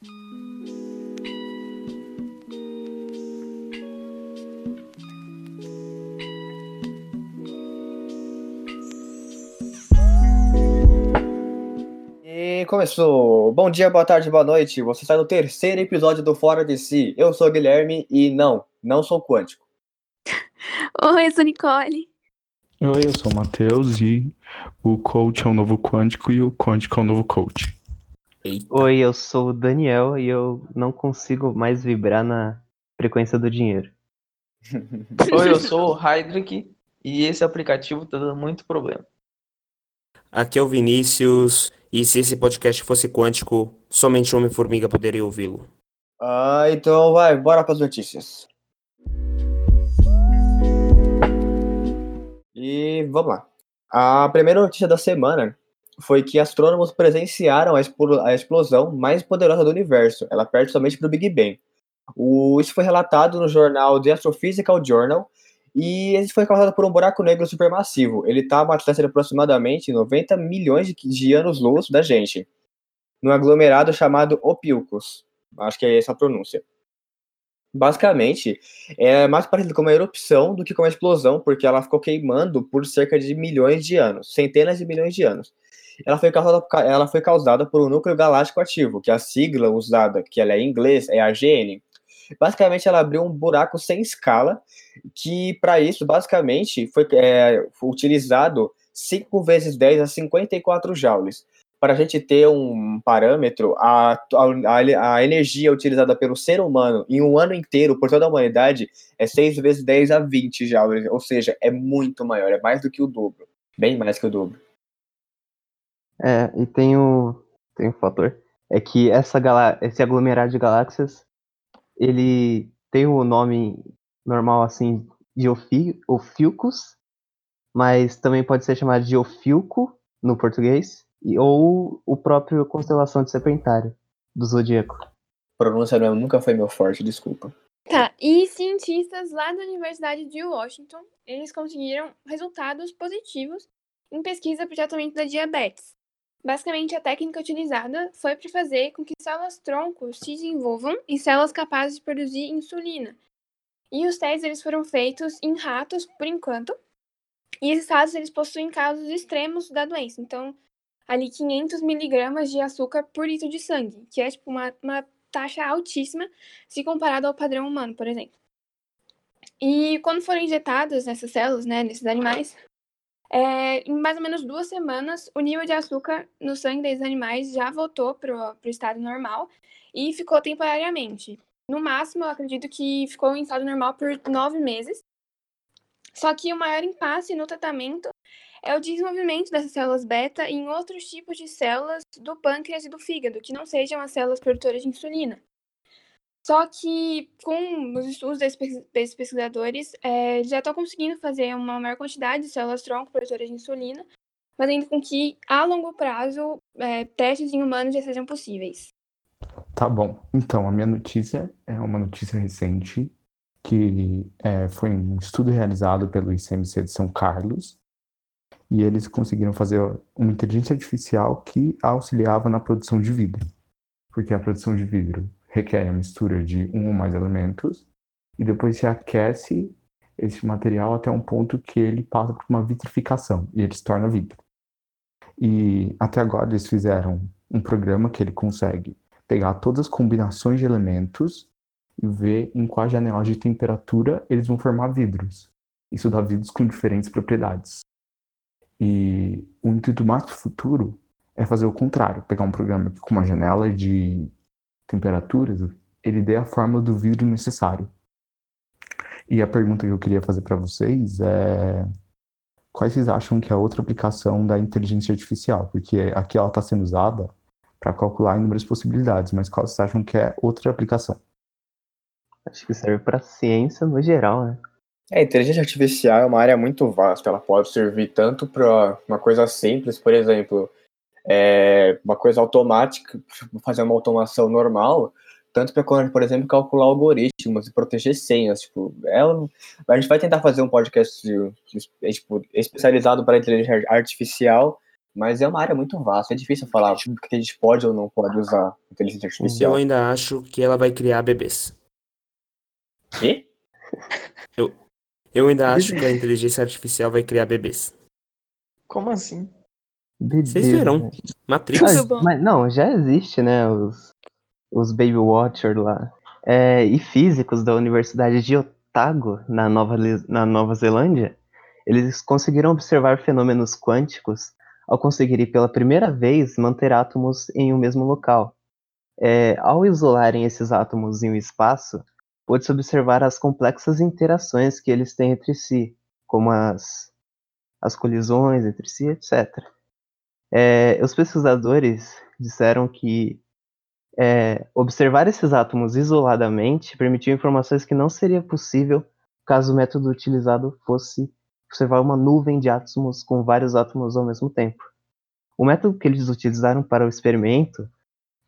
E começou. Bom dia, boa tarde, boa noite. Você está no terceiro episódio do Fora de Si. Eu sou o Guilherme e não, não sou quântico. Oi, eu sou Nicole. Oi, eu sou o Matheus e o coach é o novo quântico e o quântico é o novo coach. Oi, eu sou o Daniel e eu não consigo mais vibrar na frequência do dinheiro. Oi, eu sou o Heidrich e esse aplicativo tá dando muito problema. Aqui é o Vinícius, e se esse podcast fosse quântico, somente Homem-Formiga poderia ouvi-lo. Ah, então vai, bora para as notícias. E vamos lá. A primeira notícia da semana foi que astrônomos presenciaram a, explo- a explosão mais poderosa do universo. Ela perde somente para o Big Bang. O, isso foi relatado no jornal The Astrophysical Journal e isso foi causado por um buraco negro supermassivo. Ele está a uma distância de aproximadamente 90 milhões de, de anos-luz da gente, num aglomerado chamado Ophiuchus. Acho que é essa a pronúncia. Basicamente, é mais parecido com uma erupção do que com uma explosão, porque ela ficou queimando por cerca de milhões de anos, centenas de milhões de anos. Ela foi causada, ela foi causada por um núcleo galáctico ativo, que a sigla usada, que ela é em inglês, é AGN. Basicamente, ela abriu um buraco sem escala, que para isso, basicamente, foi, é, foi utilizado 5 vezes 10 a 54 joules. Para a gente ter um parâmetro, a, a, a energia utilizada pelo ser humano em um ano inteiro, por toda a humanidade, é 6 vezes 10 a 20 joules, ou seja, é muito maior, é mais do que o dobro, bem mais que o dobro. É, e tem o, tem um fator, é que essa galá esse aglomerado de galáxias, ele tem o nome normal assim de Ophi Ophiuchus, mas também pode ser chamado de Ofiuco no português, e, ou o próprio constelação de Serpentário, do Zodíaco. Pronúncia não, nunca foi meu forte, desculpa. Tá, e cientistas lá da Universidade de Washington, eles conseguiram resultados positivos em pesquisa para o tratamento da diabetes. Basicamente, a técnica utilizada foi para fazer com que células-troncos se desenvolvam em células capazes de produzir insulina. E os testes eles foram feitos em ratos, por enquanto, e esses ratos eles possuem casos extremos da doença. Então, ali 500 miligramas de açúcar por litro de sangue, que é tipo uma, uma taxa altíssima se comparado ao padrão humano, por exemplo. E quando foram injetadas nessas células, né, nesses animais, é, em mais ou menos duas semanas, o nível de açúcar no sangue desses animais já voltou para o estado normal e ficou temporariamente. No máximo, eu acredito que ficou em estado normal por nove meses. Só que o maior impasse no tratamento é o desenvolvimento dessas células beta em outros tipos de células do pâncreas e do fígado, que não sejam as células produtoras de insulina. Só que com os estudos desses pesquisadores, é, já estão conseguindo fazer uma maior quantidade de células-tronco produtoras de insulina, fazendo com que, a longo prazo, é, testes em humanos já sejam possíveis. Tá bom. Então, a minha notícia é uma notícia recente, que é, foi um estudo realizado pelo ICMC de São Carlos, e eles conseguiram fazer uma inteligência artificial que auxiliava na produção de vidro. Porque a produção de vidro requer a mistura de um ou mais elementos e depois se aquece esse material até um ponto que ele passa por uma vitrificação e ele se torna vidro. E até agora eles fizeram um programa que ele consegue pegar todas as combinações de elementos e ver em qual janela de temperatura eles vão formar vidros. Isso dá vidros com diferentes propriedades. E o intuito mais futuro é fazer o contrário, pegar um programa com uma janela de temperaturas, ele dê a fórmula do vidro necessário. E a pergunta que eu queria fazer para vocês é quais vocês acham que é outra aplicação da inteligência artificial? Porque aqui ela está sendo usada para calcular inúmeras possibilidades, mas qual vocês acham que é outra aplicação? Acho que serve para ciência no geral, né? É, a inteligência artificial é uma área muito vasta. Ela pode servir tanto para uma coisa simples, por exemplo, é, uma coisa automática, fazer uma automação normal, tanto para, por exemplo, calcular algoritmos e proteger senhas. Tipo, é um, a gente vai tentar fazer um podcast tipo, especializado para inteligência artificial mas é uma área muito vasta, é difícil falar o que a gente pode ou não pode usar inteligência Eu artificial. ainda acho que ela vai criar bebês. Quê? Eu ainda acho que a inteligência artificial vai criar bebês. Como assim? Vocês Beleza. viram? Matrix. Mas, mas não, já existe, né? Os, os Baby Watcher lá. É, e físicos da Universidade de Otago, na Nova, na Nova Zelândia, eles conseguiram observar fenômenos quânticos ao conseguirem pela primeira vez manter átomos em um mesmo local. É, ao isolarem esses átomos em um espaço, pôde-se observar as complexas interações que eles têm entre si, como as, as colisões entre si, etc. É, os pesquisadores disseram que é, observar esses átomos isoladamente permitiu informações que não seria possível caso o método utilizado fosse observar uma nuvem de átomos com vários átomos ao mesmo tempo. O método que eles utilizaram para o experimento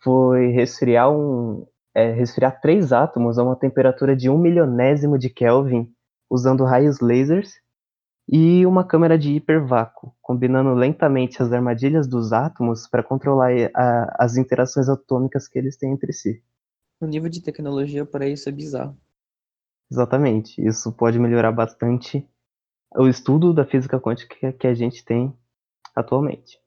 foi resfriar, um, é, resfriar três átomos a uma temperatura de um milionésimo de Kelvin usando raios lasers e uma câmera de hipervácuo, combinando lentamente as armadilhas dos átomos para controlar a- as interações atômicas que eles têm entre si. O nível de tecnologia para isso é bizarro. Exatamente. Isso pode melhorar bastante o estudo da física quântica que a gente tem atualmente.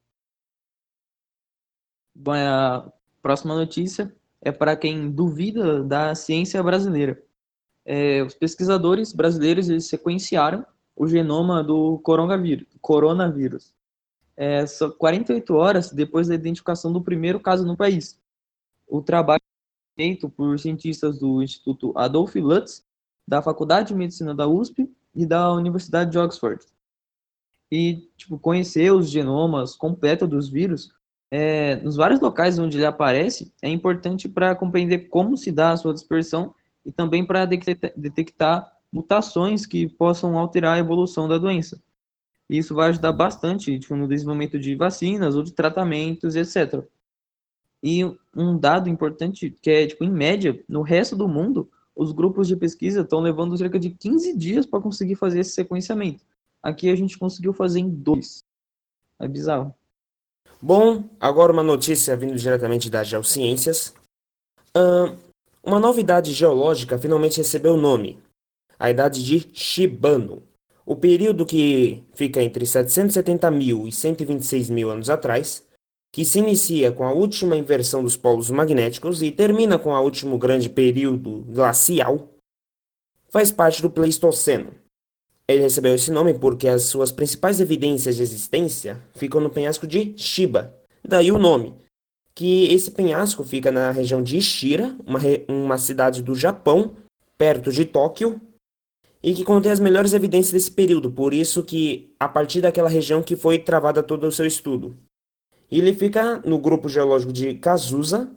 Bom, a próxima notícia é para quem duvida da ciência brasileira. É, os pesquisadores brasileiros eles sequenciaram o genoma do coronavírus. coronavírus. É, só 48 horas depois da identificação do primeiro caso no país. O trabalho é feito por cientistas do Instituto Adolf Lutz, da Faculdade de Medicina da USP e da Universidade de Oxford. E tipo, conhecer os genomas completos dos vírus é, nos vários locais onde ele aparece, é importante para compreender como se dá a sua dispersão e também para detectar mutações que possam alterar a evolução da doença. E isso vai ajudar bastante tipo, no desenvolvimento de vacinas ou de tratamentos, etc. E um dado importante que é, tipo, em média, no resto do mundo, os grupos de pesquisa estão levando cerca de 15 dias para conseguir fazer esse sequenciamento. Aqui a gente conseguiu fazer em dois. É bizarro. Bom, agora uma notícia vindo diretamente das Geociências. Ahn, uma nova idade geológica finalmente recebeu nome: a Idade de Shibano. O período que fica entre 770 mil e 126 mil anos atrás, que se inicia com a última inversão dos polos magnéticos e termina com o último grande período glacial, faz parte do Pleistoceno. Ele recebeu esse nome porque as suas principais evidências de existência ficam no penhasco de Shiba, daí o nome. Que esse penhasco fica na região de Ishira, uma, re- uma cidade do Japão, perto de Tóquio, e que contém as melhores evidências desse período, por isso que a partir daquela região que foi travada todo o seu estudo. Ele fica no grupo geológico de Kazusa,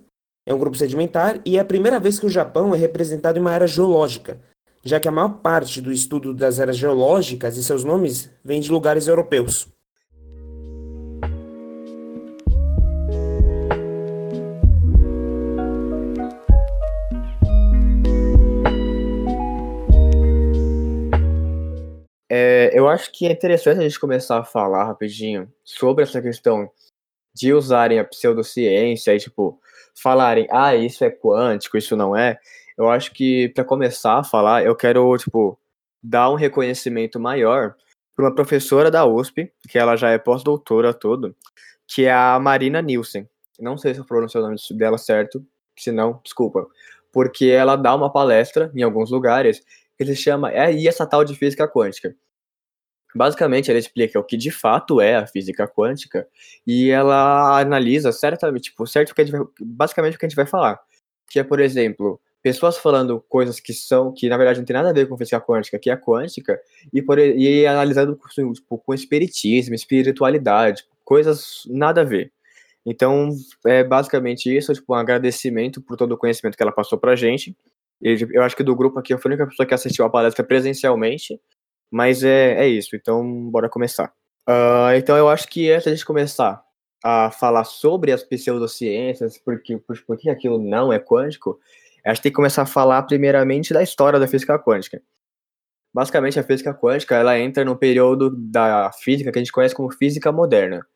é um grupo sedimentar, e é a primeira vez que o Japão é representado em uma era geológica, já que a maior parte do estudo das eras geológicas e seus nomes vem de lugares europeus. É, eu acho que é interessante a gente começar a falar rapidinho sobre essa questão de usarem a pseudociência e, tipo, falarem, ah, isso é quântico, isso não é. Eu acho que, para começar a falar, eu quero, tipo, dar um reconhecimento maior para uma professora da USP, que ela já é pós-doutora tudo, que é a Marina Nielsen. Não sei se eu pronunciei o nome dela certo, se não, desculpa. Porque ela dá uma palestra em alguns lugares que se chama É e essa tal de física quântica. Basicamente, ela explica o que de fato é a física quântica e ela analisa certamente, tipo, certo que vai, basicamente o que a gente vai falar, que é, por exemplo, pessoas falando coisas que são que na verdade não tem nada a ver com física quântica, que é quântica, e por e analisando tipo, com espiritismo, espiritualidade, coisas nada a ver. Então, é basicamente isso, tipo, um agradecimento por todo o conhecimento que ela passou pra gente. Eu acho que do grupo aqui eu fui a única pessoa que assistiu a palestra presencialmente, mas é, é isso, então bora começar. Uh, então eu acho que antes de começar a falar sobre as pseudociências, porque, por, por que aquilo não é quântico, a gente tem que começar a falar primeiramente da história da física quântica. Basicamente, a física quântica ela entra no período da física que a gente conhece como física moderna.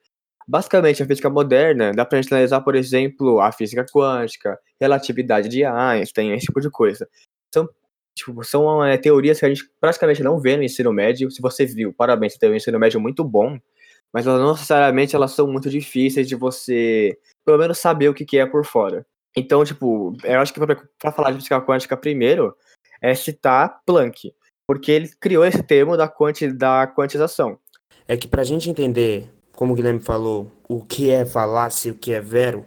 Basicamente, a física moderna dá pra gente analisar, por exemplo, a física quântica, relatividade de Einstein, esse tipo de coisa. São, tipo, são é, teorias que a gente praticamente não vê no ensino médio. Se você viu, parabéns, você teve um ensino médio muito bom, mas elas não necessariamente elas são muito difíceis de você, pelo menos, saber o que, que é por fora. Então, tipo, eu acho que para falar de física quântica primeiro, é citar Planck, porque ele criou esse termo da, quanti, da quantização. É que para a gente entender, como o Guilherme falou, o que é falácia o que é vero,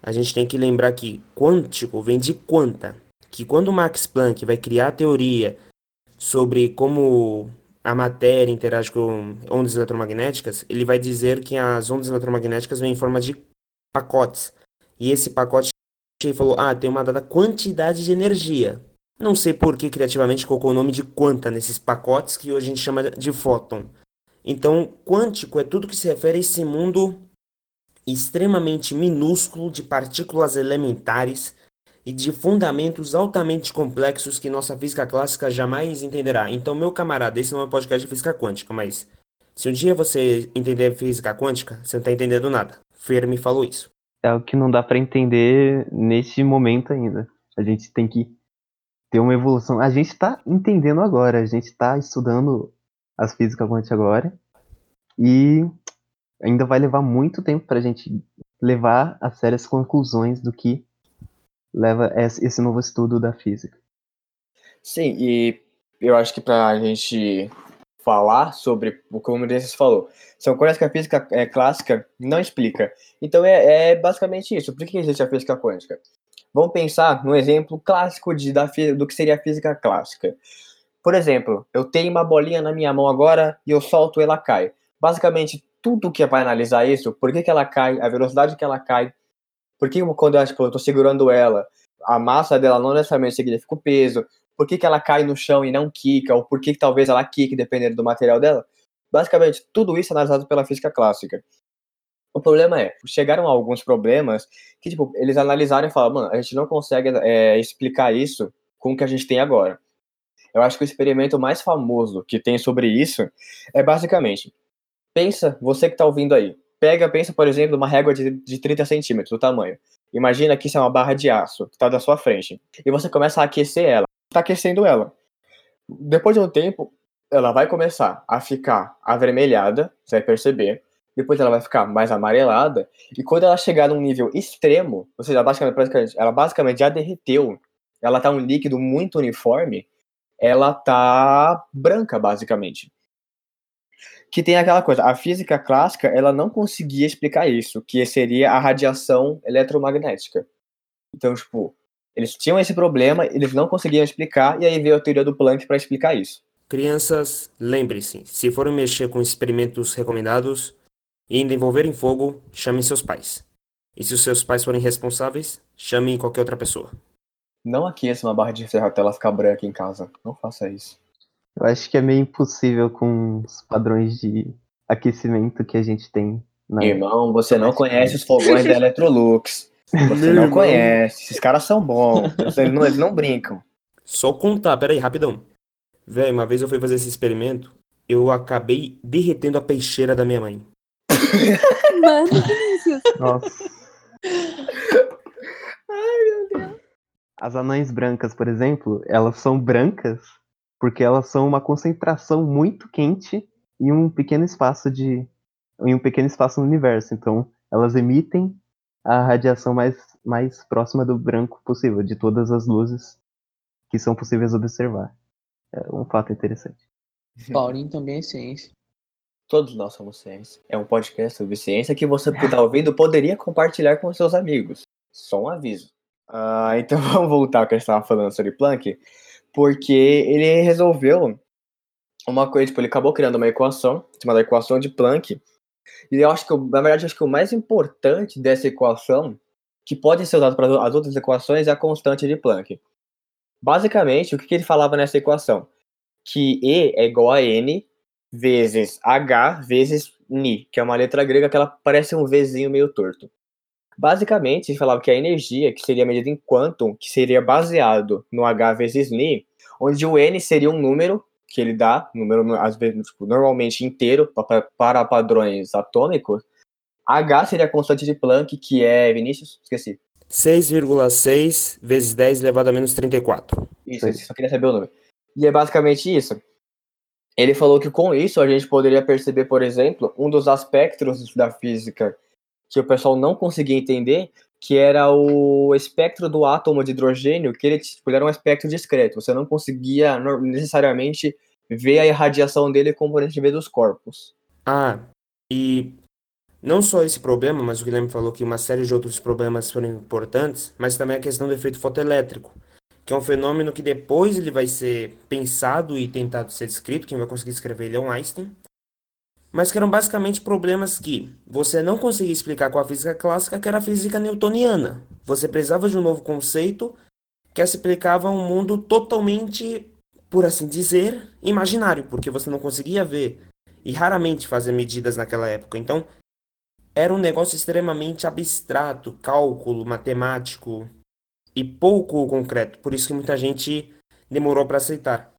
a gente tem que lembrar que quântico vem de quanta, que quando Max Planck vai criar a teoria sobre como a matéria interage com ondas eletromagnéticas, ele vai dizer que as ondas eletromagnéticas vêm em forma de pacotes. E esse pacote ele falou, ah, tem uma dada quantidade de energia. Não sei por que criativamente colocou o nome de quanta nesses pacotes que hoje a gente chama de fóton. Então, quântico é tudo que se refere a esse mundo extremamente minúsculo de partículas elementares e de fundamentos altamente complexos que nossa física clássica jamais entenderá. Então, meu camarada, esse não é um podcast de física quântica, mas se um dia você entender física quântica, você não está entendendo nada. Fer me falou isso. É o que não dá para entender nesse momento ainda. A gente tem que ter uma evolução. A gente está entendendo agora, a gente está estudando as físicas quânticas agora e ainda vai levar muito tempo para a gente levar a sério as conclusões do que leva esse novo estudo da física. Sim, e eu acho que para a gente falar sobre o que o Menezes falou, são coisas que a física é, clássica não explica. Então é, é, basicamente isso. Por que existe a física quântica? Vamos pensar no exemplo clássico de, da, do que seria a física clássica. Por exemplo, eu tenho uma bolinha na minha mão agora e eu solto ela cai. Basicamente, tudo que vai analisar isso, por que, que ela cai, a velocidade que ela cai, por que quando eu, tipo, segurando ela, a massa dela não necessariamente significa o peso, por que, que ela cai no chão e não quica, ou por que, que talvez ela quique dependendo do material dela. Basicamente, tudo isso é analisado pela física clássica. O problema é, chegaram a alguns problemas que, tipo, eles analisaram e falaram, mano, a gente não consegue é, explicar isso com o que a gente tem agora. Eu acho que o experimento mais famoso que tem sobre isso é basicamente, pensa, você que está ouvindo aí, pega, pensa, por exemplo, uma régua de, de 30 centímetros, do tamanho. Imagina que isso é uma barra de aço que está da sua frente. E você começa a aquecer ela. Está aquecendo ela. Depois de um tempo, ela vai começar a ficar avermelhada, você vai perceber. Depois ela vai ficar mais amarelada. E quando ela chegar num nível extremo, ou seja, basicamente, ela basicamente já derreteu, ela está um líquido muito uniforme, ela tá branca, basicamente. Que tem aquela coisa, a física clássica, ela não conseguia explicar isso, que seria a radiação eletromagnética. Então, tipo, eles tinham esse problema, eles não conseguiam explicar, e aí veio a teoria do Planck para explicar isso. Crianças, lembre-se, se forem mexer com experimentos recomendados e ainda envolverem fogo, chamem seus pais. E se os seus pais forem responsáveis, chamem qualquer outra pessoa. Não aqueça uma barra de ferro até ela ficar branca em casa. Não faça isso. Eu acho que é meio impossível com os padrões de aquecimento que a gente tem. Na... Irmão, você não conhece os fogões da Electrolux. Você não conhece. Esses caras são bons. Eles não, eles não brincam. Só contar, peraí, rapidão. Velho, uma vez eu fui fazer esse experimento, eu acabei derretendo a peixeira da minha mãe. Mano. Nossa. Ai, meu Deus. As anãs brancas, por exemplo, elas são brancas porque elas são uma concentração muito quente em um pequeno espaço de em um pequeno espaço no universo. Então, elas emitem a radiação mais mais próxima do branco possível de todas as luzes que são possíveis observar. É um fato interessante. Paulinho também é ciência. Todos nós somos ciência. É um podcast sobre ciência que você que tá ouvindo poderia compartilhar com seus amigos. Só um aviso. Ah, então vamos voltar ao que a gente estava falando sobre Planck, porque ele resolveu uma coisa, tipo, ele acabou criando uma equação, chamada equação de Planck, e eu acho que, na verdade, acho que o mais importante dessa equação, que pode ser usado para as outras equações, é a constante de Planck. Basicamente, o que, que ele falava nessa equação? Que E é igual a N vezes H vezes Ni, que é uma letra grega que ela parece um Vzinho meio torto. Basicamente, ele falava que a energia, que seria medida em quantum, que seria baseado no H vezes Ni, onde o N seria um número que ele dá, número às vezes tipo, normalmente inteiro para padrões atômicos, H seria a constante de Planck, que é, Vinícius? Esqueci. 6,6 vezes 10 elevado a menos 34. Isso, eu só queria saber o número. E é basicamente isso. Ele falou que com isso a gente poderia perceber, por exemplo, um dos aspectos da física que o pessoal não conseguia entender, que era o espectro do átomo de hidrogênio, que ele, tipo, ele era um espectro discreto. Você não conseguia necessariamente ver a irradiação dele como a gente vê dos corpos. Ah, e não só esse problema, mas o Guilherme falou que uma série de outros problemas foram importantes, mas também a questão do efeito fotoelétrico, que é um fenômeno que depois ele vai ser pensado e tentado ser descrito, quem vai conseguir escrever ele é um Einstein, mas que eram basicamente problemas que você não conseguia explicar com a física clássica, que era a física newtoniana. Você precisava de um novo conceito que explicava um mundo totalmente, por assim dizer, imaginário, porque você não conseguia ver e raramente fazer medidas naquela época. Então, era um negócio extremamente abstrato, cálculo, matemático e pouco concreto. Por isso que muita gente demorou para aceitar.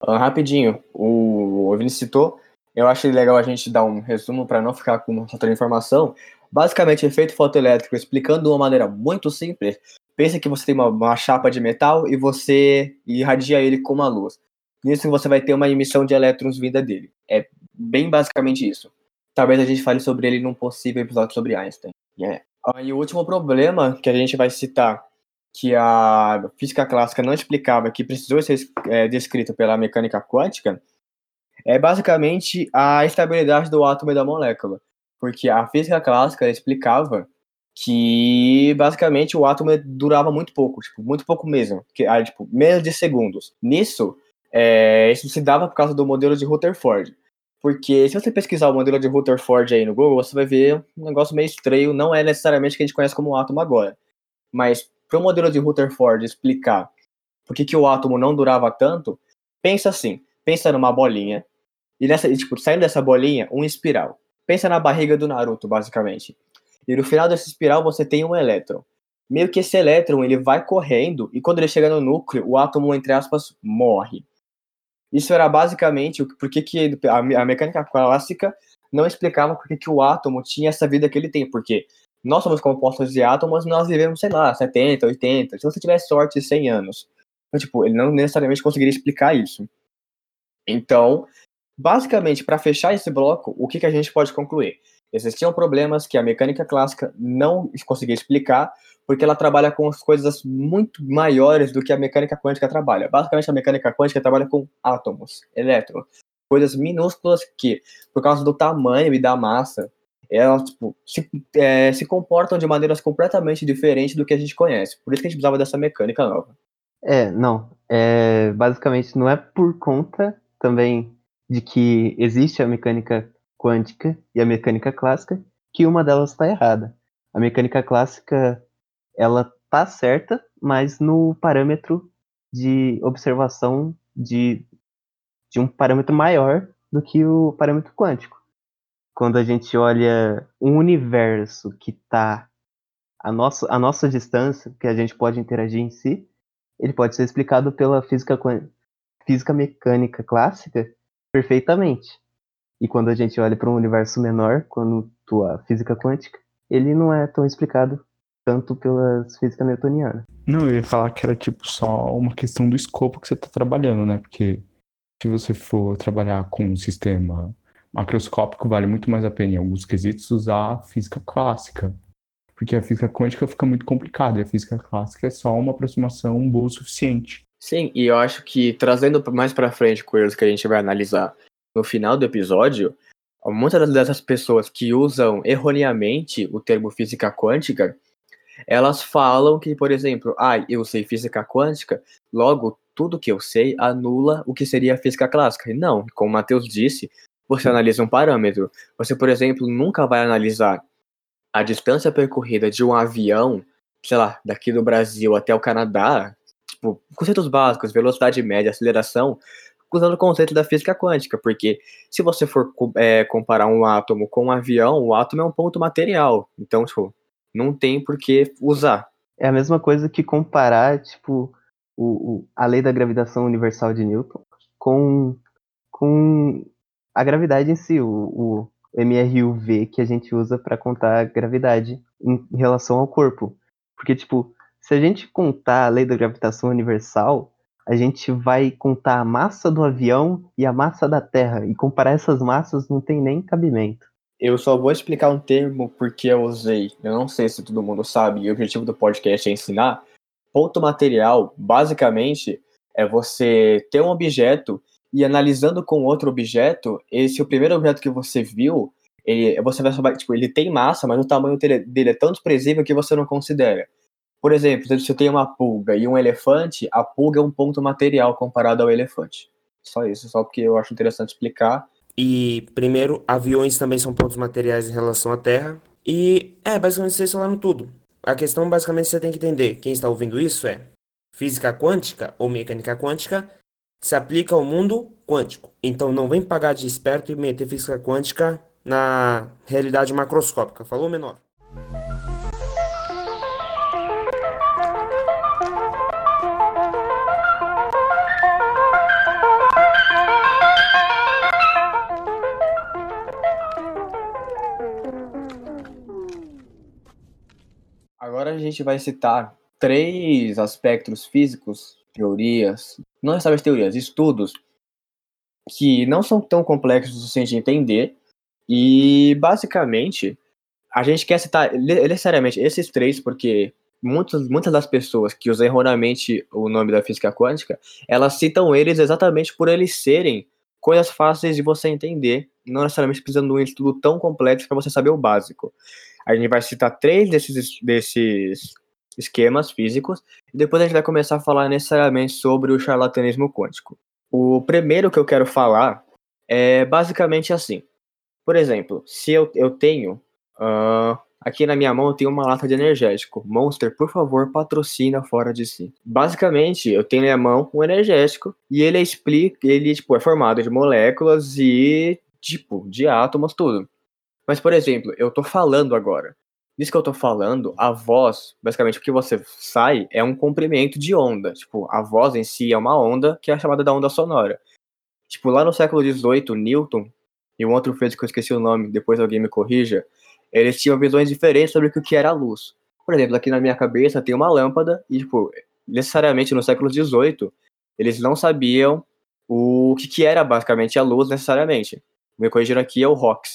Ah, rapidinho, o, o Vini citou, eu achei legal a gente dar um resumo para não ficar com outra informação. Basicamente, efeito fotoelétrico, explicando de uma maneira muito simples. Pensa que você tem uma, uma chapa de metal e você irradia ele com uma luz. Nisso você vai ter uma emissão de elétrons vinda dele. É bem basicamente isso. Talvez a gente fale sobre ele num possível episódio sobre Einstein. Yeah. Ah, E o último problema que a gente vai citar, que a física clássica não explicava, que precisou ser é, descrito pela mecânica quântica, é basicamente a estabilidade do átomo e da molécula. Porque a física clássica explicava que basicamente o átomo durava muito pouco, tipo, muito pouco mesmo, que ah, tipo, menos de segundos. Nisso, é, isso se dava por causa do modelo de Rutherford. Porque se você pesquisar o modelo de Rutherford aí no Google, você vai ver um negócio meio estranho, não é necessariamente o que a gente conhece como átomo agora. Mas para o modelo de Rutherford explicar por que, que o átomo não durava tanto, pensa assim, pensa numa bolinha, e nessa, e, tipo, saindo dessa bolinha, um espiral. Pensa na barriga do Naruto, basicamente. E no final dessa espiral você tem um elétron. Meio que esse elétron ele vai correndo e quando ele chega no núcleo, o átomo, entre aspas, morre. Isso era basicamente o porque que a, a mecânica clássica não explicava por que, que o átomo tinha essa vida que ele tem, porque nós somos compostos de átomos, nós vivemos, sei lá, 70, 80, se você tiver sorte, 100 anos. Então, tipo, ele não necessariamente conseguiria explicar isso. Então, basicamente, para fechar esse bloco, o que, que a gente pode concluir? Existiam problemas que a mecânica clássica não conseguia explicar, porque ela trabalha com coisas muito maiores do que a mecânica quântica trabalha. Basicamente, a mecânica quântica trabalha com átomos, elétrons, coisas minúsculas que, por causa do tamanho e da massa, elas tipo, se, é, se comportam de maneiras completamente diferentes do que a gente conhece. Por isso que a gente precisava dessa mecânica nova. É, não. É, basicamente, não é por conta também de que existe a mecânica quântica e a mecânica clássica que uma delas está errada. A mecânica clássica ela tá certa, mas no parâmetro de observação de, de um parâmetro maior do que o parâmetro quântico. Quando a gente olha um universo que está a nossa, a nossa distância, que a gente pode interagir em si, ele pode ser explicado pela física, física mecânica clássica perfeitamente. E quando a gente olha para um universo menor, quando a física quântica, ele não é tão explicado tanto pela física newtoniana. Não, eu ia falar que era tipo só uma questão do escopo que você está trabalhando, né? Porque se você for trabalhar com um sistema macroscópico, vale muito mais a pena em alguns quesitos usar a física clássica. Porque a física quântica fica muito complicada e a física clássica é só uma aproximação boa o suficiente. Sim, e eu acho que trazendo mais para frente coisas que a gente vai analisar no final do episódio, muitas dessas pessoas que usam erroneamente o termo física quântica, elas falam que, por exemplo, ah, eu sei física quântica, logo tudo que eu sei anula o que seria física clássica. E não, como o Matheus disse, você analisa um parâmetro. Você, por exemplo, nunca vai analisar a distância percorrida de um avião, sei lá, daqui do Brasil até o Canadá, tipo, conceitos básicos, velocidade média, aceleração, usando o conceito da física quântica, porque se você for é, comparar um átomo com um avião, o átomo é um ponto material, então, tipo, não tem por que usar. É a mesma coisa que comparar, tipo, o, o, a lei da gravitação universal de Newton com, com a gravidade em si. O, o, MRUV que a gente usa para contar a gravidade em relação ao corpo. Porque, tipo, se a gente contar a lei da gravitação universal, a gente vai contar a massa do avião e a massa da Terra. E comparar essas massas não tem nem cabimento. Eu só vou explicar um termo porque eu usei. Eu não sei se todo mundo sabe, e o objetivo do podcast é ensinar. Ponto material, basicamente, é você ter um objeto e analisando com outro objeto, esse o primeiro objeto que você viu, ele, você vai saber, tipo, ele tem massa, mas o tamanho dele, dele é tão desprezível que você não considera. Por exemplo, se eu tenho uma pulga e um elefante, a pulga é um ponto material comparado ao elefante. Só isso, só porque eu acho interessante explicar. E, primeiro, aviões também são pontos materiais em relação à Terra. E, é, basicamente vocês falaram tudo. A questão, basicamente, você tem que entender. Quem está ouvindo isso é física quântica ou mecânica quântica se aplica ao mundo quântico. Então, não vem pagar de esperto e meter física quântica na realidade macroscópica. Falou, menor? Gente vai citar três aspectos físicos, teorias, não necessariamente teorias, estudos, que não são tão complexos assim de entender, e basicamente a gente quer citar necessariamente esses três, porque muitas, muitas das pessoas que usam erroneamente o nome da física quântica, elas citam eles exatamente por eles serem coisas fáceis de você entender, não necessariamente precisando de um estudo tão complexo para você saber o básico. A gente vai citar três desses, desses esquemas físicos e depois a gente vai começar a falar necessariamente sobre o charlatanismo quântico. O primeiro que eu quero falar é basicamente assim. Por exemplo, se eu, eu tenho. Uh, aqui na minha mão eu tenho uma lata de energético. Monster, por favor, patrocina fora de si. Basicamente, eu tenho na minha mão um energético e ele explica, ele tipo, é formado de moléculas e tipo, de átomos, tudo. Mas, por exemplo, eu tô falando agora. Nisso que eu tô falando, a voz, basicamente o que você sai é um comprimento de onda. Tipo, a voz em si é uma onda que é chamada da onda sonora. Tipo, lá no século XVIII, Newton e um outro físico que eu esqueci o nome, depois alguém me corrija, eles tinham visões diferentes sobre o que era a luz. Por exemplo, aqui na minha cabeça tem uma lâmpada e, tipo, necessariamente no século XVIII, eles não sabiam o que, que era basicamente a luz necessariamente. Me corrigiram aqui é o que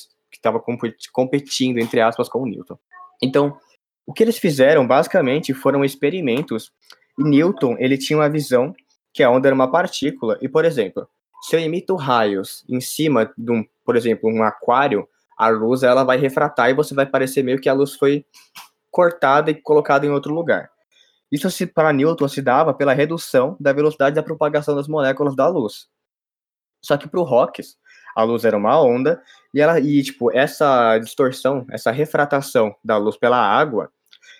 estava competindo, entre aspas, com o Newton. Então, o que eles fizeram, basicamente, foram experimentos, e Newton, ele tinha uma visão que a onda era uma partícula, e, por exemplo, se eu emito raios em cima de um, por exemplo, um aquário, a luz ela vai refratar e você vai parecer meio que a luz foi cortada e colocada em outro lugar. Isso se para Newton se dava pela redução da velocidade da propagação das moléculas da luz. Só que para o Hawkes, a luz era uma onda e ela e tipo essa distorção, essa refratação da luz pela água,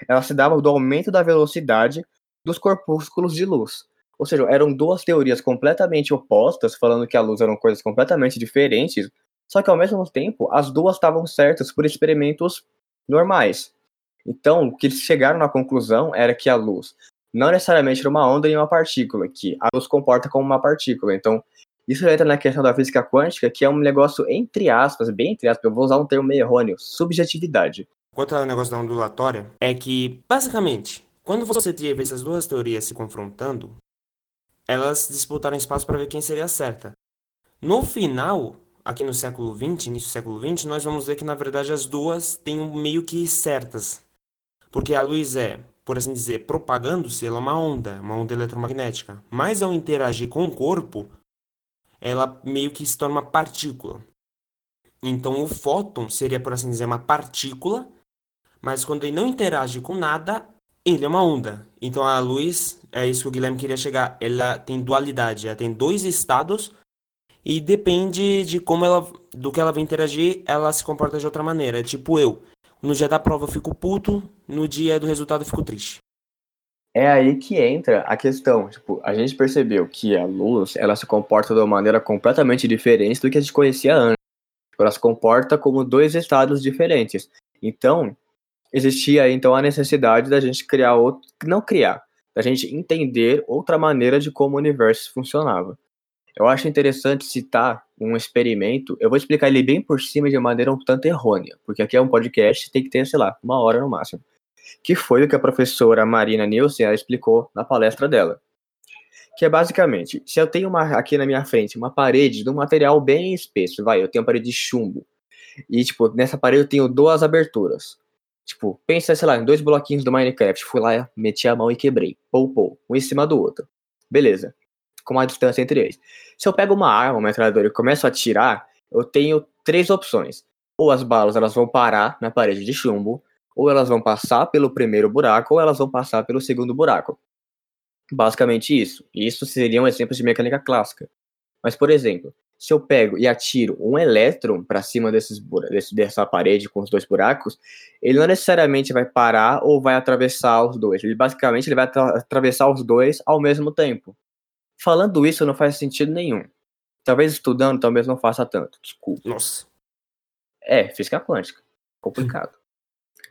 ela se dava do aumento da velocidade dos corpúsculos de luz. Ou seja, eram duas teorias completamente opostas, falando que a luz eram coisas completamente diferentes, só que ao mesmo tempo as duas estavam certas por experimentos normais. Então, o que eles chegaram na conclusão era que a luz não necessariamente era uma onda nem uma partícula, que a luz comporta como uma partícula. Então, isso entra na questão da física quântica, que é um negócio entre aspas, bem entre aspas, eu vou usar um termo meio errôneo, subjetividade. Quanto ao negócio da ondulatória, é que, basicamente, quando você teve essas duas teorias se confrontando, elas disputaram espaço para ver quem seria certa. No final, aqui no século XX, início do século XX, nós vamos ver que, na verdade, as duas têm meio que certas. Porque a luz é, por assim dizer, propagando-se, ela é uma onda, uma onda eletromagnética. Mas ao interagir com o corpo, ela meio que se torna uma partícula. Então o fóton seria, por assim dizer, uma partícula, mas quando ele não interage com nada, ele é uma onda. Então a luz, é isso que o Guilherme queria chegar, ela tem dualidade, ela tem dois estados e depende de como ela, do que ela vai interagir, ela se comporta de outra maneira. Tipo eu, no dia da prova eu fico puto, no dia do resultado eu fico triste é aí que entra a questão. Tipo, a gente percebeu que a luz ela se comporta de uma maneira completamente diferente do que a gente conhecia antes. Tipo, ela se comporta como dois estados diferentes. Então, existia então a necessidade da gente criar outro, não criar, da gente entender outra maneira de como o universo funcionava. Eu acho interessante citar um experimento. Eu vou explicar ele bem por cima de maneira um tanto errônea, porque aqui é um podcast, tem que ter, sei lá, uma hora no máximo. Que foi o que a professora Marina Nielsen explicou na palestra dela. Que é basicamente, se eu tenho uma, aqui na minha frente uma parede de um material bem espesso, vai, eu tenho uma parede de chumbo, e tipo, nessa parede eu tenho duas aberturas. Tipo, pensa, sei lá, em dois bloquinhos do Minecraft. Fui lá, meti a mão e quebrei. Pou, pou. Um em cima do outro. Beleza. Com uma distância entre eles. Se eu pego uma arma, uma metralhadora e começo a atirar, eu tenho três opções. Ou as balas elas vão parar na parede de chumbo, ou elas vão passar pelo primeiro buraco, ou elas vão passar pelo segundo buraco. Basicamente isso. Isso seria um exemplo de mecânica clássica. Mas, por exemplo, se eu pego e atiro um elétron para cima desses, desse, dessa parede com os dois buracos, ele não necessariamente vai parar ou vai atravessar os dois. Ele basicamente ele vai atravessar os dois ao mesmo tempo. Falando isso não faz sentido nenhum. Talvez estudando, talvez não faça tanto. Desculpa. Nossa. É, física quântica. Complicado.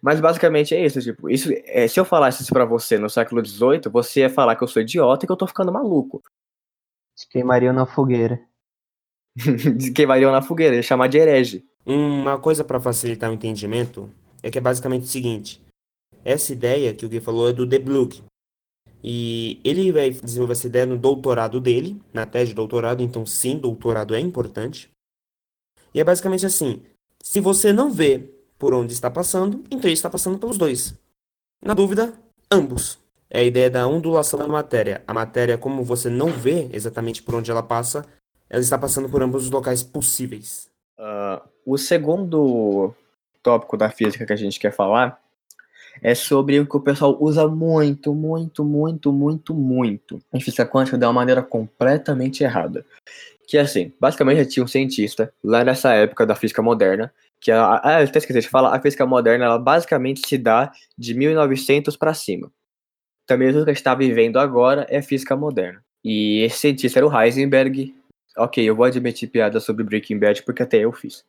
Mas basicamente é isso, tipo, isso, é, se eu falasse isso pra você no século XVIII, você ia falar que eu sou idiota e que eu tô ficando maluco. Te queimariam na fogueira. queimariam na fogueira, ia chamar de herege. Uma coisa para facilitar o entendimento é que é basicamente o seguinte: essa ideia que o Gui falou é do De Bluk. E ele vai desenvolver essa ideia no doutorado dele, na tese de doutorado, então sim, doutorado é importante. E é basicamente assim: se você não vê por onde está passando, então ele está passando pelos dois. Na dúvida, ambos. É a ideia da ondulação da matéria. A matéria, como você não vê exatamente por onde ela passa, ela está passando por ambos os locais possíveis. Uh, o segundo tópico da física que a gente quer falar é sobre o que o pessoal usa muito, muito, muito, muito, muito em física quântica de uma maneira completamente errada. Que é assim, basicamente tinha um cientista lá nessa época da física moderna que a, ah, até esqueci de falar, a física moderna ela basicamente se dá de 1900 para cima. Também tudo que a gente está vivendo agora é física moderna. E esse cientista era o Heisenberg, Ok, eu vou admitir piada sobre Breaking Bad porque até eu fiz.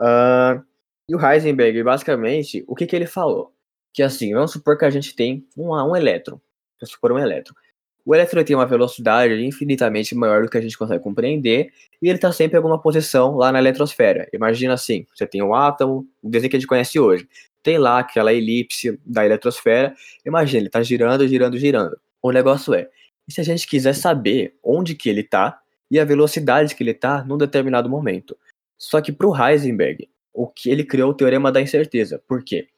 Uh, e o Heisenberg, basicamente, o que, que ele falou? Que assim, vamos supor que a gente tem um, um elétron. Vamos supor um elétron. O elétron tem uma velocidade infinitamente maior do que a gente consegue compreender, e ele está sempre em alguma posição lá na eletrosfera. Imagina assim, você tem um átomo, o desenho que a gente conhece hoje. Tem lá aquela elipse da eletrosfera, imagina, ele está girando, girando, girando. O negócio é, e se a gente quiser saber onde que ele está, e a velocidade que ele está num determinado momento. Só que para o Heisenberg, o que ele criou o teorema da incerteza. Por quê?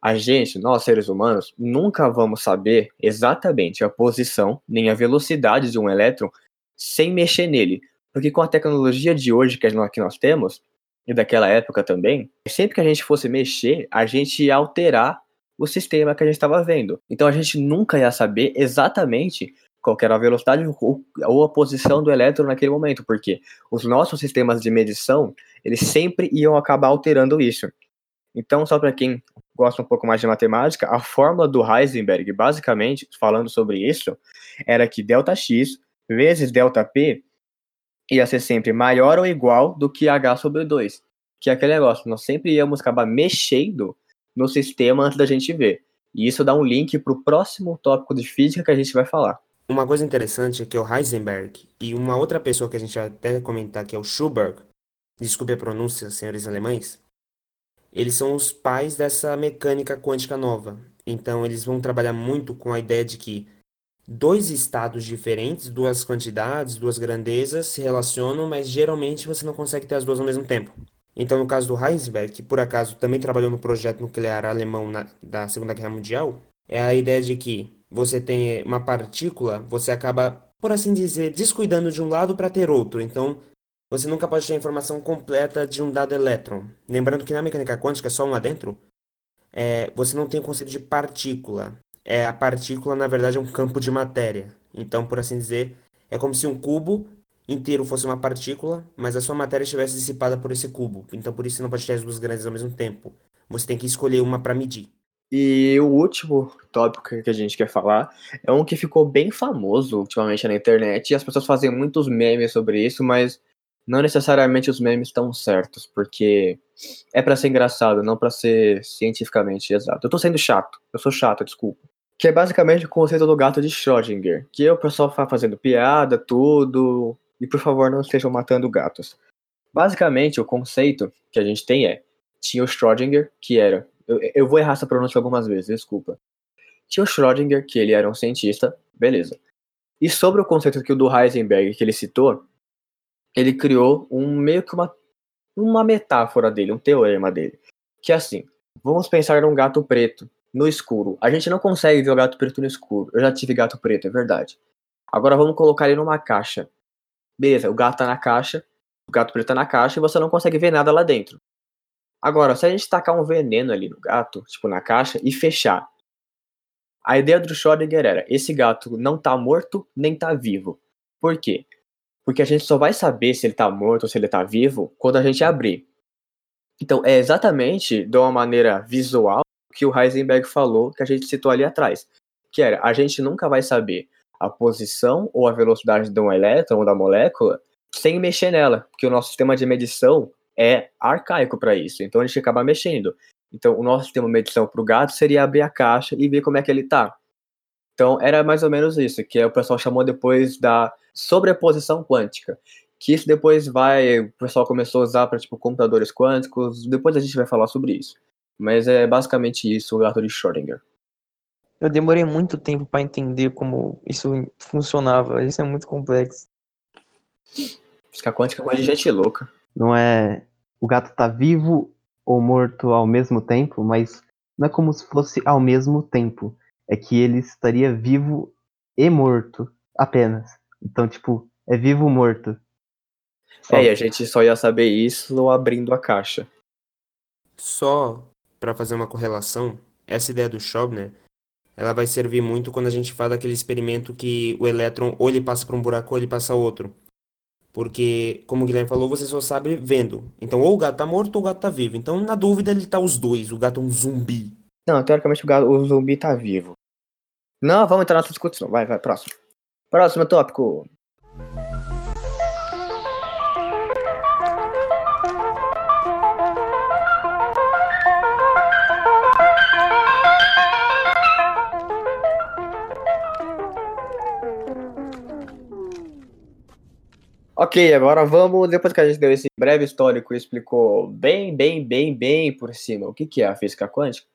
A gente, nós seres humanos, nunca vamos saber exatamente a posição nem a velocidade de um elétron sem mexer nele. Porque com a tecnologia de hoje que nós, temos, e daquela época também, sempre que a gente fosse mexer, a gente ia alterar o sistema que a gente estava vendo. Então a gente nunca ia saber exatamente qual era a velocidade ou a posição do elétron naquele momento, porque os nossos sistemas de medição, eles sempre iam acabar alterando isso. Então, só para quem gosta um pouco mais de matemática, a fórmula do Heisenberg, basicamente, falando sobre isso, era que ΔX vezes ΔP ia ser sempre maior ou igual do que H sobre 2. Que é aquele negócio, nós sempre íamos acabar mexendo no sistema antes da gente ver. E isso dá um link para o próximo tópico de física que a gente vai falar. Uma coisa interessante é que o Heisenberg e uma outra pessoa que a gente até comentar, que é o Schubert, desculpe a pronúncia, senhores alemães, eles são os pais dessa mecânica quântica nova. Então, eles vão trabalhar muito com a ideia de que dois estados diferentes, duas quantidades, duas grandezas se relacionam, mas geralmente você não consegue ter as duas ao mesmo tempo. Então, no caso do Heisenberg, que por acaso também trabalhou no projeto nuclear alemão na, da Segunda Guerra Mundial, é a ideia de que você tem uma partícula, você acaba, por assim dizer, descuidando de um lado para ter outro. Então, você nunca pode ter a informação completa de um dado elétron. Lembrando que na mecânica quântica, só um adentro, é, você não tem o conceito de partícula. É, a partícula, na verdade, é um campo de matéria. Então, por assim dizer, é como se um cubo inteiro fosse uma partícula, mas a sua matéria estivesse dissipada por esse cubo. Então, por isso você não pode ter as duas grandes ao mesmo tempo. Você tem que escolher uma para medir. E o último tópico que a gente quer falar é um que ficou bem famoso ultimamente na internet e as pessoas fazem muitos memes sobre isso, mas não necessariamente os memes estão certos, porque é para ser engraçado, não para ser cientificamente exato. Eu tô sendo chato, eu sou chato, desculpa. Que é basicamente o conceito do gato de Schrödinger, que o pessoal fazendo piada, tudo, E por favor, não estejam matando gatos. Basicamente, o conceito que a gente tem é: tinha o Schrödinger, que era. Eu, eu vou errar essa pronúncia algumas vezes, desculpa. Tinha o Schrödinger, que ele era um cientista, beleza. E sobre o conceito que o do Heisenberg, que ele citou, ele criou um meio que uma, uma metáfora dele, um teorema dele. Que é assim: vamos pensar num gato preto no escuro. A gente não consegue ver o gato preto no escuro. Eu já tive gato preto, é verdade. Agora vamos colocar ele numa caixa. Beleza, o gato tá na caixa, o gato preto tá na caixa e você não consegue ver nada lá dentro. Agora, se a gente tacar um veneno ali no gato, tipo na caixa, e fechar. A ideia do Schrödinger era: esse gato não tá morto nem tá vivo. Por quê? Porque a gente só vai saber se ele tá morto ou se ele tá vivo quando a gente abrir. Então, é exatamente de uma maneira visual que o Heisenberg falou, que a gente citou ali atrás. Que era: a gente nunca vai saber a posição ou a velocidade de um elétron ou da molécula sem mexer nela, porque o nosso sistema de medição é arcaico para isso, então a gente acaba mexendo. Então, o nosso sistema de medição para o gato seria abrir a caixa e ver como é que ele tá. Então, era mais ou menos isso, que o pessoal chamou depois da sobreposição quântica. Que isso depois vai, o pessoal começou a usar para tipo computadores quânticos, depois a gente vai falar sobre isso. Mas é basicamente isso o gato de Schrödinger. Eu demorei muito tempo para entender como isso funcionava. Isso é muito complexo. Física quântica é coisa de gente louca. Não é. O gato tá vivo ou morto ao mesmo tempo, mas não é como se fosse ao mesmo tempo. É que ele estaria vivo e morto apenas. Então, tipo, é vivo ou morto. Só. É, e a gente só ia saber isso abrindo a caixa. Só para fazer uma correlação, essa ideia do Schrödinger, ela vai servir muito quando a gente faz aquele experimento que o elétron ou ele passa por um buraco ou ele passa outro. Porque, como o Guilherme falou, você só sabe vendo. Então, ou o gato tá morto ou o gato tá vivo. Então, na dúvida, ele tá os dois. O gato é um zumbi. Não, teoricamente o, gato, o zumbi tá vivo. Não, vamos entrar nessa discussão. Vai, vai, próximo. Próximo tópico. Ok, agora vamos, depois que a gente deu esse breve histórico e explicou bem, bem, bem, bem por cima o que, é a física quântica,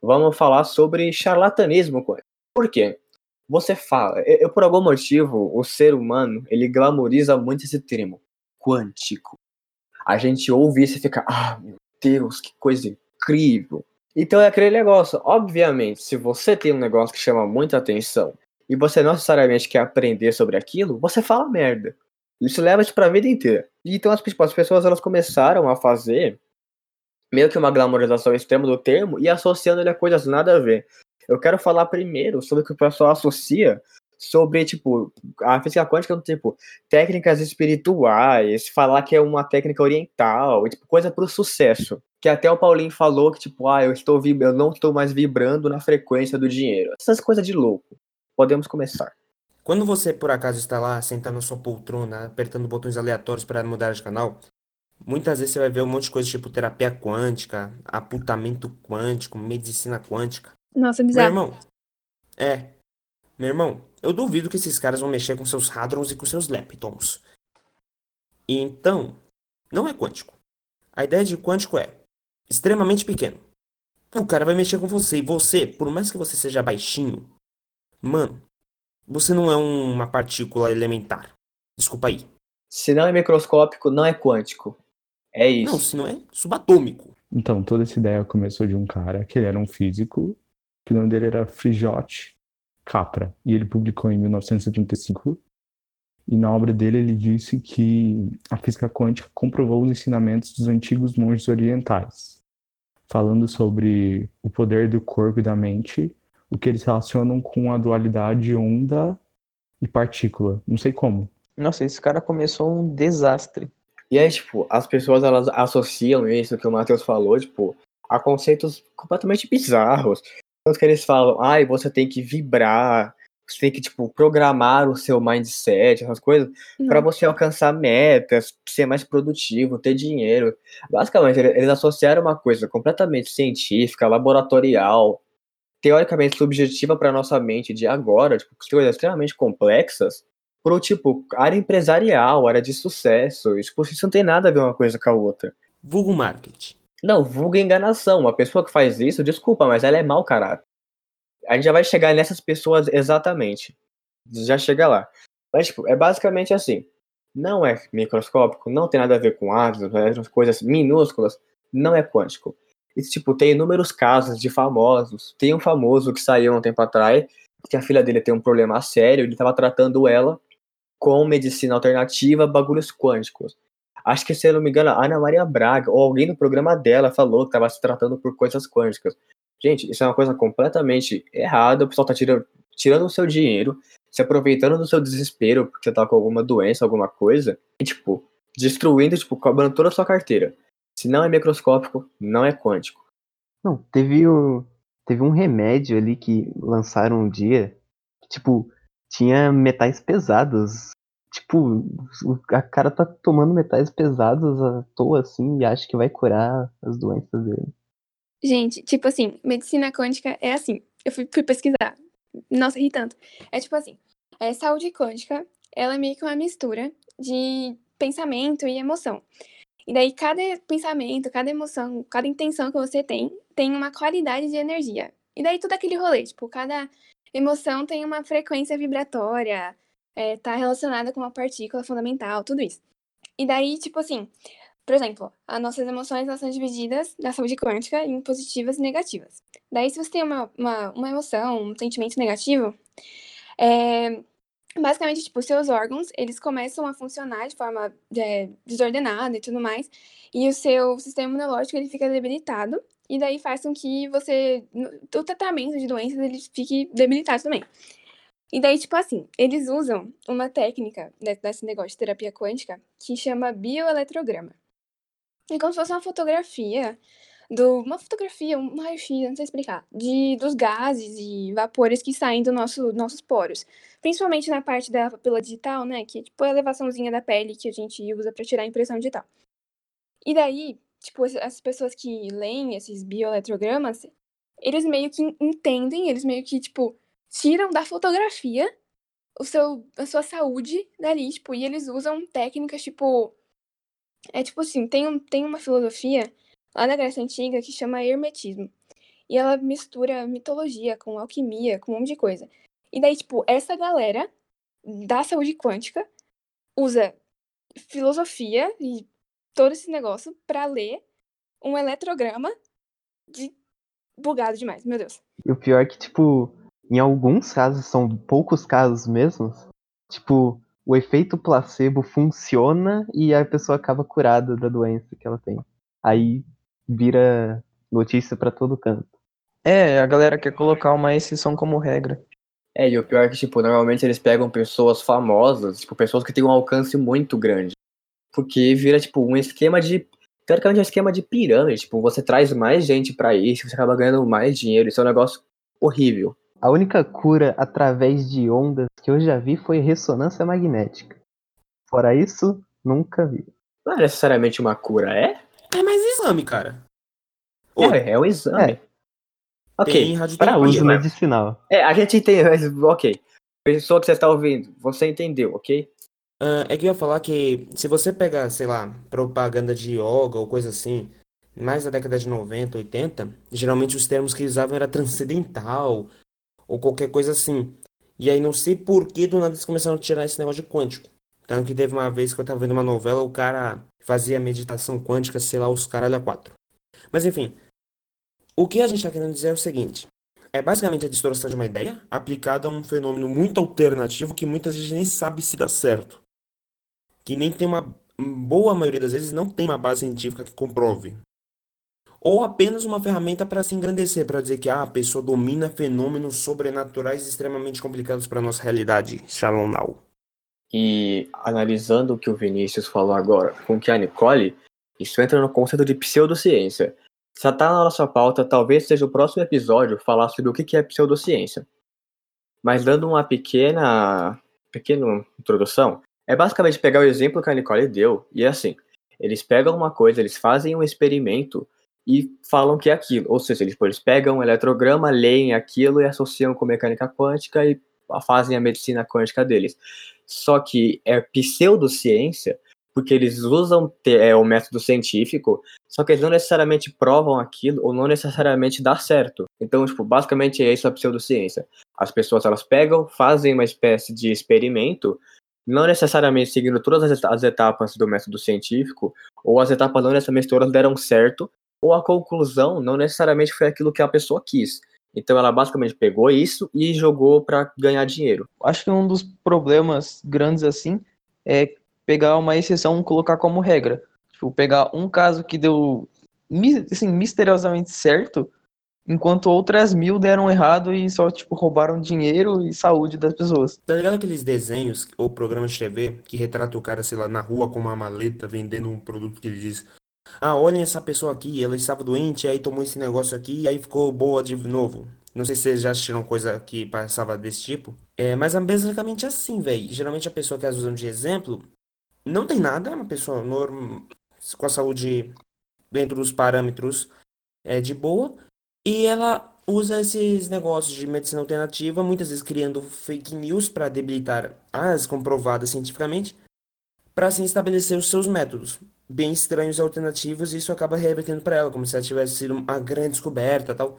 vamos falar sobre charlatanismo quântico. Por quê? Você fala, eu, por algum motivo, o ser humano, ele glamoriza muito esse termo, quântico. A gente ouve isso e fica, ah, meu Deus, que coisa incrível. Então é aquele negócio, obviamente, se você tem um negócio que chama muita atenção e você não necessariamente quer aprender sobre aquilo, você fala merda. Isso leva para a vida inteira. Então as, as pessoas elas começaram a fazer meio que uma glamorização extrema do termo e associando ele a coisas nada a ver. Eu quero falar primeiro sobre o que o pessoal associa sobre, tipo, a física quântica, tipo, técnicas espirituais, falar que é uma técnica oriental, tipo, coisa pro sucesso. Que até o Paulinho falou que, tipo, ah, eu estou eu não estou mais vibrando na frequência do dinheiro. Essas coisas de louco. Podemos começar. Quando você, por acaso, está lá, sentado na sua poltrona, apertando botões aleatórios para mudar de canal, muitas vezes você vai ver um monte de coisa tipo terapia quântica, aputamento quântico, medicina quântica. Nossa, Meu bizarro. irmão, é. Meu irmão, eu duvido que esses caras vão mexer com seus hadrons e com seus leptons. E então, não é quântico. A ideia de quântico é extremamente pequeno. O cara vai mexer com você e você, por mais que você seja baixinho, mano, você não é uma partícula elementar. Desculpa aí. Se não é microscópico, não é quântico. É isso. Não, se não é subatômico. Então, toda essa ideia começou de um cara que ele era um físico, que o nome dele era Frijote Capra, e ele publicou em 1975. E na obra dele ele disse que a física quântica comprovou os ensinamentos dos antigos monges orientais, falando sobre o poder do corpo e da mente, o que eles relacionam com a dualidade onda e partícula. Não sei como. Nossa, esse cara começou um desastre. E aí, tipo, as pessoas elas associam isso que o Matheus falou, tipo, a conceitos completamente bizarros. Tanto que eles falam, ai, você tem que vibrar, você tem que, tipo, programar o seu mindset, essas coisas, para você alcançar metas, ser mais produtivo, ter dinheiro. Basicamente, eles associaram uma coisa completamente científica, laboratorial, teoricamente subjetiva para nossa mente de agora, tipo, coisas extremamente complexas, pro, tipo, área empresarial, área de sucesso. Tipo, isso não tem nada a ver uma coisa com a outra. Vulgo marketing. Não, vulga enganação. Uma pessoa que faz isso, desculpa, mas ela é mau caráter. A gente já vai chegar nessas pessoas exatamente. Já chega lá. Mas, tipo, é basicamente assim. Não é microscópico, não tem nada a ver com átomos, elétrons, coisas minúsculas, não é quântico. E, tipo, tem inúmeros casos de famosos. Tem um famoso que saiu um tempo atrás, que a filha dele tem um problema sério, ele estava tratando ela com medicina alternativa, bagulhos quânticos. Acho que, se eu não me engano, a Ana Maria Braga, ou alguém no programa dela, falou que estava se tratando por coisas quânticas. Gente, isso é uma coisa completamente errada. O pessoal tá tirando, tirando o seu dinheiro, se aproveitando do seu desespero, porque você tá com alguma doença, alguma coisa, e, tipo, destruindo, tipo, cobrando toda a sua carteira. Se não é microscópico, não é quântico. Não, teve, o, teve um remédio ali que lançaram um dia, que, tipo, tinha metais pesados. Tipo, a cara tá tomando metais pesados à toa, assim, e acha que vai curar as doenças dele. Gente, tipo assim, medicina quântica é assim. Eu fui, fui pesquisar. Nossa, ri tanto. É tipo assim, é, saúde quântica, ela é meio que uma mistura de pensamento e emoção. E daí cada pensamento, cada emoção, cada intenção que você tem, tem uma qualidade de energia. E daí tudo aquele rolê, tipo, cada emoção tem uma frequência vibratória, é, tá relacionada com uma partícula fundamental, tudo isso. E daí, tipo assim, por exemplo, as nossas emoções elas são divididas na saúde quântica em positivas e negativas. Daí, se você tem uma, uma, uma emoção, um sentimento negativo, é, basicamente, tipo, seus órgãos, eles começam a funcionar de forma é, desordenada e tudo mais, e o seu sistema imunológico, ele fica debilitado, e daí faz com que você, o tratamento de doenças, ele fique debilitado também. E daí, tipo assim, eles usam uma técnica desse negócio de terapia quântica que chama bioeletrograma. É como se fosse uma fotografia do uma fotografia, um raio-x, não sei explicar, de dos gases e vapores que saem do nosso nossos poros. Principalmente na parte da papila digital, né, que é tipo a elevaçãozinha da pele que a gente usa para tirar a impressão digital. E daí, tipo, as pessoas que leem esses bioeletrogramas, eles meio que entendem, eles meio que tipo tiram da fotografia o seu a sua saúde dali, tipo, e eles usam técnicas tipo é tipo assim, tem, um, tem uma filosofia lá da Grécia Antiga que chama Hermetismo. E ela mistura mitologia com alquimia, com um monte de coisa. E daí, tipo, essa galera da saúde quântica usa filosofia e todo esse negócio para ler um eletrograma de bugado demais, meu Deus. E o pior é que, tipo, em alguns casos, são poucos casos mesmo, tipo, o efeito placebo funciona e a pessoa acaba curada da doença que ela tem. Aí vira notícia para todo canto. É, a galera quer colocar uma exceção como regra. É, e o pior é que, tipo, normalmente eles pegam pessoas famosas, tipo, pessoas que têm um alcance muito grande. Porque vira, tipo, um esquema de. Teoricamente, é um esquema de pirâmide. Tipo, você traz mais gente para isso, você acaba ganhando mais dinheiro. Isso é um negócio horrível. A única cura através de ondas que eu já vi foi ressonância magnética. Fora isso, nunca vi. Não é necessariamente uma cura, é? É mais exame, cara. É, é um exame. É. Ok, Tem Para uso né? medicinal. é, a gente entende, mas ok. Pessoa que você está ouvindo, você entendeu, ok? Ah, é que eu ia falar que se você pegar, sei lá, propaganda de yoga ou coisa assim, mais da década de 90, 80, geralmente os termos que eles usavam era transcendental ou qualquer coisa assim. E aí não sei por que do nada eles começaram a tirar esse negócio de quântico. Tanto que teve uma vez que eu tava vendo uma novela, o cara fazia meditação quântica, sei lá, os caralho a quatro. Mas enfim, o que a gente tá querendo dizer é o seguinte. É basicamente a distorção de uma ideia aplicada a um fenômeno muito alternativo que muitas vezes nem sabe se dá certo. Que nem tem uma boa maioria das vezes não tem uma base científica que comprove. Ou apenas uma ferramenta para se engrandecer, para dizer que ah, a pessoa domina fenômenos sobrenaturais extremamente complicados para nossa realidade. Shalom now. E analisando o que o Vinícius falou agora com o que a Nicole, isso entra no conceito de pseudociência. Já tá na nossa pauta, talvez seja o próximo episódio falar sobre o que que é pseudociência. Mas dando uma pequena, pequena introdução, é basicamente pegar o exemplo que a Nicole deu, e é assim, eles pegam uma coisa, eles fazem um experimento e falam que é aquilo. Ou seja, eles, eles pegam um eletrograma, leem aquilo e associam com mecânica quântica e fazem a medicina quântica deles. só que é pseudociência, porque eles usam é, o método científico, só que eles não necessariamente provam aquilo ou não necessariamente dá certo. Então, tipo, basicamente é isso a pseudociência. As pessoas elas pegam, fazem uma espécie de experimento, não necessariamente seguindo todas as etapas do método científico, ou as etapas não necessariamente todas deram certo, ou a conclusão não necessariamente foi aquilo que a pessoa quis. Então ela basicamente pegou isso e jogou para ganhar dinheiro. Acho que um dos problemas grandes assim é pegar uma exceção e colocar como regra. Tipo, pegar um caso que deu assim, misteriosamente certo, enquanto outras mil deram errado e só, tipo, roubaram dinheiro e saúde das pessoas. Tá ligado aqueles desenhos ou programas de TV que retrata o cara, sei lá, na rua com uma maleta vendendo um produto que ele diz ah, olhem essa pessoa aqui, ela estava doente, aí tomou esse negócio aqui, aí ficou boa de novo. Não sei se vocês já assistiram coisa que passava desse tipo. É, mas é basicamente assim, velho. Geralmente a pessoa que elas usam de exemplo não tem nada, é uma pessoa normal, com a saúde dentro dos parâmetros é, de boa, e ela usa esses negócios de medicina alternativa, muitas vezes criando fake news para debilitar as comprovadas cientificamente, para assim estabelecer os seus métodos bem estranhos e alternativos, e isso acaba revertendo para ela, como se ela tivesse sido uma grande descoberta tal.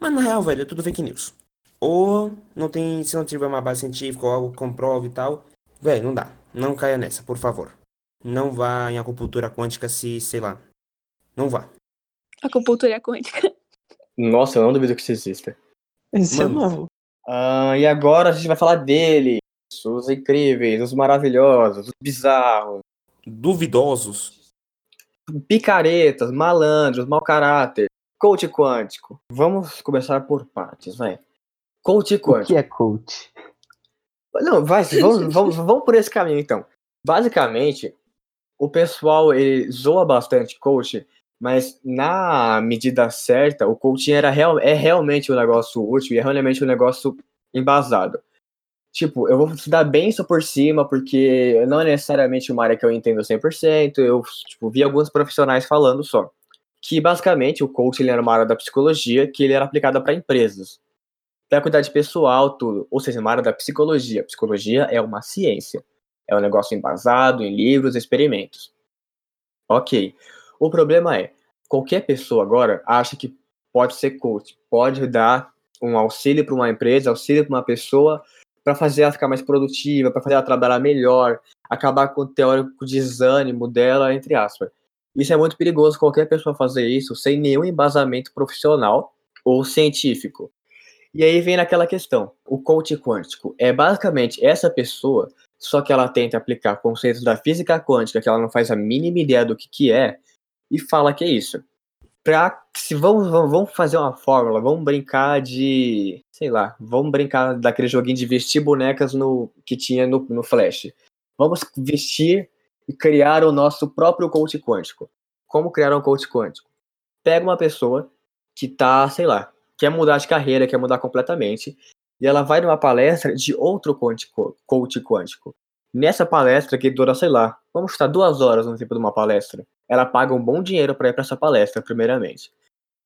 Mas na real, velho, é tudo fake news. Ou não tem, se não tiver uma base científica ou algo que comprove e tal, velho, não dá. Não caia nessa, por favor. Não vá em acupuntura quântica se, sei lá. Não vá. Acupuntura quântica. Nossa, eu não duvido que isso exista. Isso é novo. Ah, e agora a gente vai falar dele. Os incríveis, os maravilhosos, os bizarros. Duvidosos. Picaretas, malandros, mau caráter. Coach quântico. Vamos começar por partes, vai. Coach O quântico. que é coach? Não, vai, vamos, vamos, vamos por esse caminho então. Basicamente, o pessoal ele zoa bastante coach, mas na medida certa, o coaching era real, é realmente um negócio útil e é realmente um negócio embasado. Tipo, eu vou estudar bem isso por cima, porque não é necessariamente uma área que eu entendo 100%, eu tipo, vi alguns profissionais falando só. Que basicamente o coaching ele era uma área da psicologia que ele era aplicada para empresas para cuidar pessoal, tudo. Ou seja, uma área da psicologia. Psicologia é uma ciência. É um negócio embasado em livros experimentos. Ok. O problema é, qualquer pessoa agora acha que pode ser coach, pode dar um auxílio para uma empresa, auxílio para uma pessoa, para fazer ela ficar mais produtiva, para fazer ela trabalhar melhor, acabar com o teórico desânimo dela, entre aspas. Isso é muito perigoso qualquer pessoa fazer isso sem nenhum embasamento profissional ou científico. E aí vem naquela questão, o coach quântico é basicamente essa pessoa, só que ela tenta aplicar conceitos da física quântica que ela não faz a mínima ideia do que, que é e fala que é isso. Pra, se vamos fazer uma fórmula, vamos brincar de, sei lá, vamos brincar daquele joguinho de vestir bonecas no que tinha no, no Flash. Vamos vestir e criar o nosso próprio coach quântico. Como criar um coach quântico? Pega uma pessoa que tá, sei lá, quer mudar de carreira, quer mudar completamente, e ela vai numa palestra de outro coach quântico. Nessa palestra, que dura, sei lá, vamos estar duas horas no tempo de uma palestra, ela paga um bom dinheiro para ir para essa palestra, primeiramente.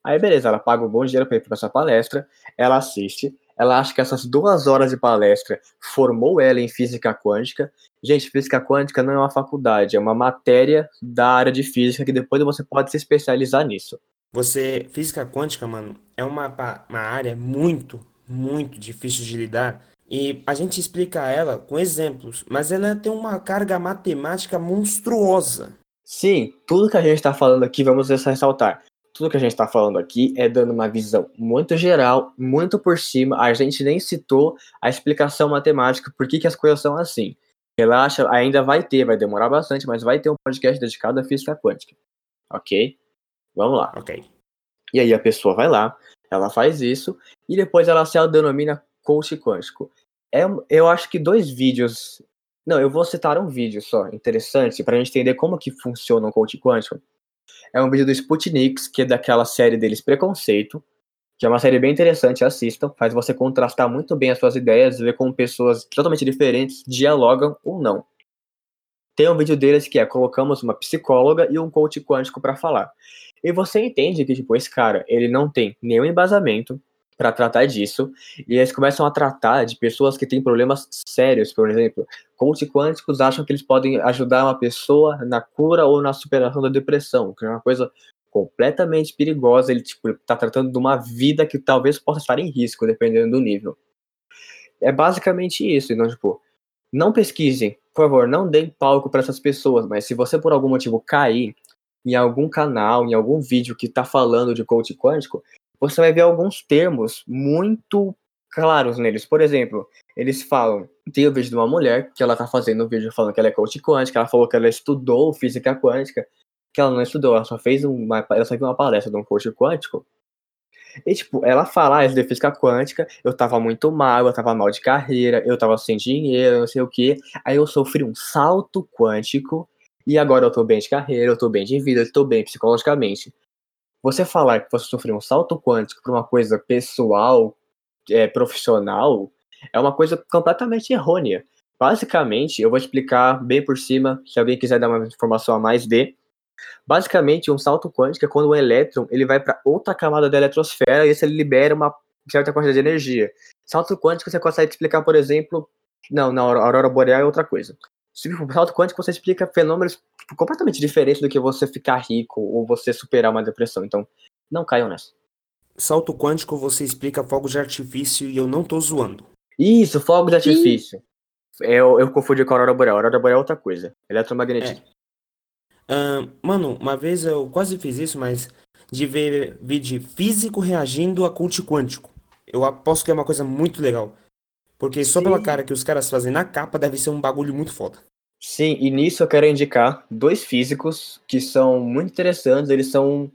Aí, beleza, ela paga um bom dinheiro para ir para essa palestra, ela assiste, ela acha que essas duas horas de palestra formou ela em física quântica. Gente, física quântica não é uma faculdade, é uma matéria da área de física que depois você pode se especializar nisso. Você, física quântica, mano, é uma, uma área muito, muito difícil de lidar. E a gente explica ela com exemplos, mas ela tem uma carga matemática monstruosa. Sim, tudo que a gente está falando aqui, vamos ressaltar. Tudo que a gente está falando aqui é dando uma visão muito geral, muito por cima. A gente nem citou a explicação matemática, por que, que as coisas são assim. Relaxa, ainda vai ter, vai demorar bastante, mas vai ter um podcast dedicado à física quântica. Ok? Vamos lá. Ok. E aí a pessoa vai lá, ela faz isso, e depois ela se denomina coach quântico. É, eu acho que dois vídeos. Não, eu vou citar um vídeo só, interessante, para a gente entender como que funciona um coach quântico. É um vídeo do Sputniks, que é daquela série deles Preconceito, que é uma série bem interessante, assistam, faz você contrastar muito bem as suas ideias, ver como pessoas totalmente diferentes dialogam ou não. Tem um vídeo deles que é colocamos uma psicóloga e um coach quântico para falar. E você entende que tipo esse cara, ele não tem nenhum embasamento para tratar disso, e eles começam a tratar de pessoas que têm problemas sérios, por exemplo, coach quânticos acham que eles podem ajudar uma pessoa na cura ou na superação da depressão, que é uma coisa completamente perigosa, ele tipo tá tratando de uma vida que talvez possa estar em risco, dependendo do nível. É basicamente isso, então tipo, não pesquisem, por favor, não deem palco para essas pessoas, mas se você por algum motivo cair em algum canal, em algum vídeo que está falando de coach quântico, você vai ver alguns termos muito claros neles. Por exemplo, eles falam, tem o vídeo de uma mulher que ela tá fazendo um vídeo falando que ela é coach quântica, ela falou que ela estudou física quântica, que ela não estudou, ela só fez uma, ela só viu uma palestra de um coach quântico. E, tipo, ela fala, ah, eu estudei física quântica, eu tava muito mal, eu tava mal de carreira, eu tava sem dinheiro, não sei o que. Aí eu sofri um salto quântico, e agora eu tô bem de carreira, eu tô bem de vida, eu tô bem psicologicamente. Você falar que você sofreu um salto quântico por uma coisa pessoal, é, profissional, é uma coisa completamente errônea. Basicamente, eu vou explicar bem por cima, se alguém quiser dar uma informação a mais de. Basicamente, um salto quântico é quando o elétron ele vai para outra camada da eletrosfera e isso ele libera uma certa quantidade de energia. Salto quântico você consegue explicar, por exemplo, não, na aurora boreal é outra coisa. O salto quântico você explica fenômenos tipo, completamente diferentes do que você ficar rico ou você superar uma depressão. Então, não caiam nessa. Salto quântico você explica fogos de artifício e eu não tô zoando. Isso, fogo de artifício. Eu, eu confundi com a aurora boreal. A aurora boreal é outra coisa. Eletromagnetismo. É. mano, uma vez eu quase fiz isso, mas de ver vídeo físico reagindo a cult quântico. Eu aposto que é uma coisa muito legal. Porque só pela Sim. cara que os caras fazem na capa deve ser um bagulho muito foda. Sim, e nisso eu quero indicar dois físicos que são muito interessantes. Eles são.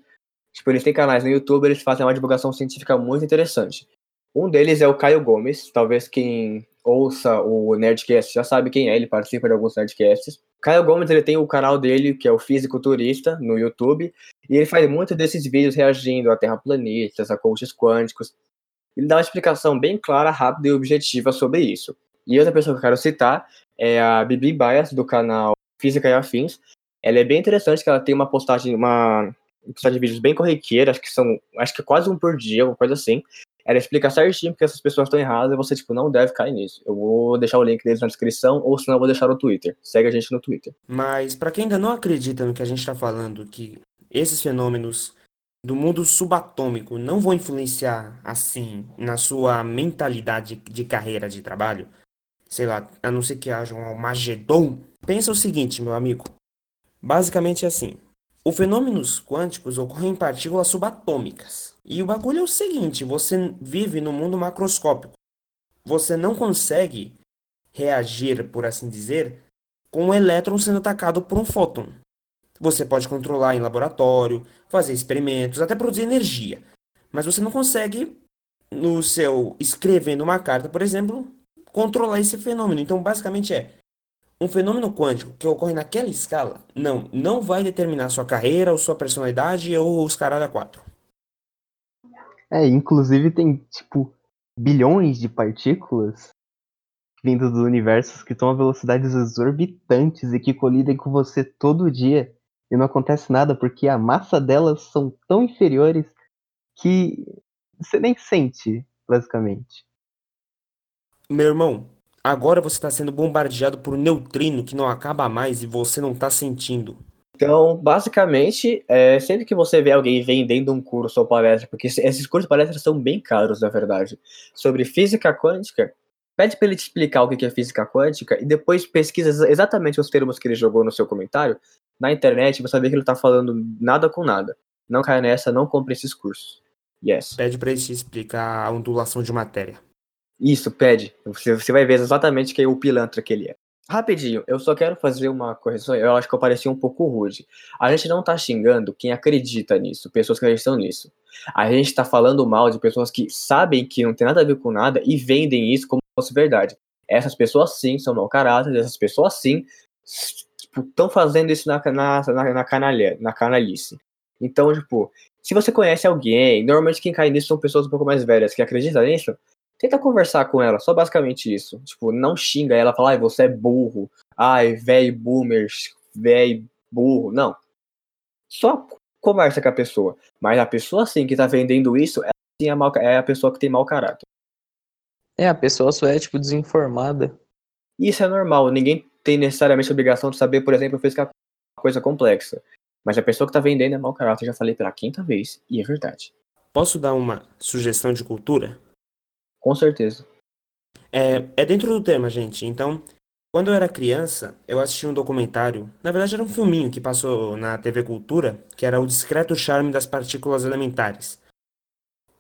Tipo, eles têm canais no YouTube, eles fazem uma divulgação científica muito interessante. Um deles é o Caio Gomes, talvez quem ouça o Nerdcast já sabe quem é, ele participa de alguns Nerdcasts. Caio Gomes, ele tem o canal dele, que é o Físico Turista, no YouTube, e ele faz muito desses vídeos reagindo a terraplanistas, a coaches quânticos. Ele dá uma explicação bem clara, rápida e objetiva sobre isso. E outra pessoa que eu quero citar é a Bibi Bias, do canal Física e Afins. Ela é bem interessante, que ela tem uma postagem, uma postagem de vídeos bem corriqueira, acho que são, acho que é quase um por dia, uma coisa assim. Ela explica certinho porque essas pessoas estão erradas e você, tipo, não deve cair nisso. Eu vou deixar o link deles na descrição, ou senão eu vou deixar no Twitter. Segue a gente no Twitter. Mas pra quem ainda não acredita no que a gente tá falando, que esses fenômenos do mundo subatômico não vão influenciar assim na sua mentalidade de carreira de trabalho, sei lá, a não ser que haja um Armagedon, pensa o seguinte, meu amigo. Basicamente é assim. Os fenômenos quânticos ocorrem em partículas subatômicas. E o bagulho é o seguinte, você vive no mundo macroscópico. Você não consegue reagir, por assim dizer, com um elétron sendo atacado por um fóton. Você pode controlar em laboratório, fazer experimentos, até produzir energia. Mas você não consegue, no seu escrevendo uma carta, por exemplo, controlar esse fenômeno. Então, basicamente é um fenômeno quântico que ocorre naquela escala, não, não vai determinar sua carreira, ou sua personalidade, ou os caralho a quatro. É, inclusive tem, tipo, bilhões de partículas vindo do universo que estão a velocidades exorbitantes e que colidem com você todo dia e não acontece nada porque a massa delas são tão inferiores que você nem sente, basicamente. Meu irmão, agora você está sendo bombardeado por um neutrino que não acaba mais e você não está sentindo. Então, basicamente, é, sempre que você vê alguém vendendo um curso ou palestra, porque esse- esses cursos e palestras são bem caros, na verdade, sobre física quântica, pede para ele te explicar o que é física quântica e depois pesquisa exa- exatamente os termos que ele jogou no seu comentário na internet, você vai ver que ele tá falando nada com nada. Não caia nessa, não compre esses cursos. Yes. Pede para ele te explicar a ondulação de matéria. Isso, pede. Você, você vai ver exatamente quem é o pilantra que ele é. Rapidinho, eu só quero fazer uma correção. Eu acho que eu pareci um pouco rude. A gente não tá xingando quem acredita nisso, pessoas que acreditam nisso. A gente tá falando mal de pessoas que sabem que não tem nada a ver com nada e vendem isso como fosse verdade. Essas pessoas sim são mau caráter, essas pessoas sim estão fazendo isso na, na, na, na, canalha, na canalice. Então, tipo, se você conhece alguém, normalmente quem cai nisso são pessoas um pouco mais velhas que acreditam nisso, tenta conversar com ela, só basicamente isso. Tipo, não xinga ela, fala, ai, você é burro, ai, velho boomer, velho burro. Não. Só conversa com a pessoa. Mas a pessoa, assim, que tá vendendo isso, ela é, mau, é a pessoa que tem mau caráter. É, a pessoa só é, tipo, desinformada. Isso é normal, ninguém tem necessariamente a obrigação de saber, por exemplo, fez uma coisa complexa. Mas a pessoa que tá vendendo é mau caráter, já falei pela quinta vez, e é verdade. Posso dar uma sugestão de cultura? Com certeza. É, é dentro do tema, gente. Então, quando eu era criança, eu assisti um documentário, na verdade era um filminho que passou na TV Cultura, que era O Discreto Charme das Partículas Elementares.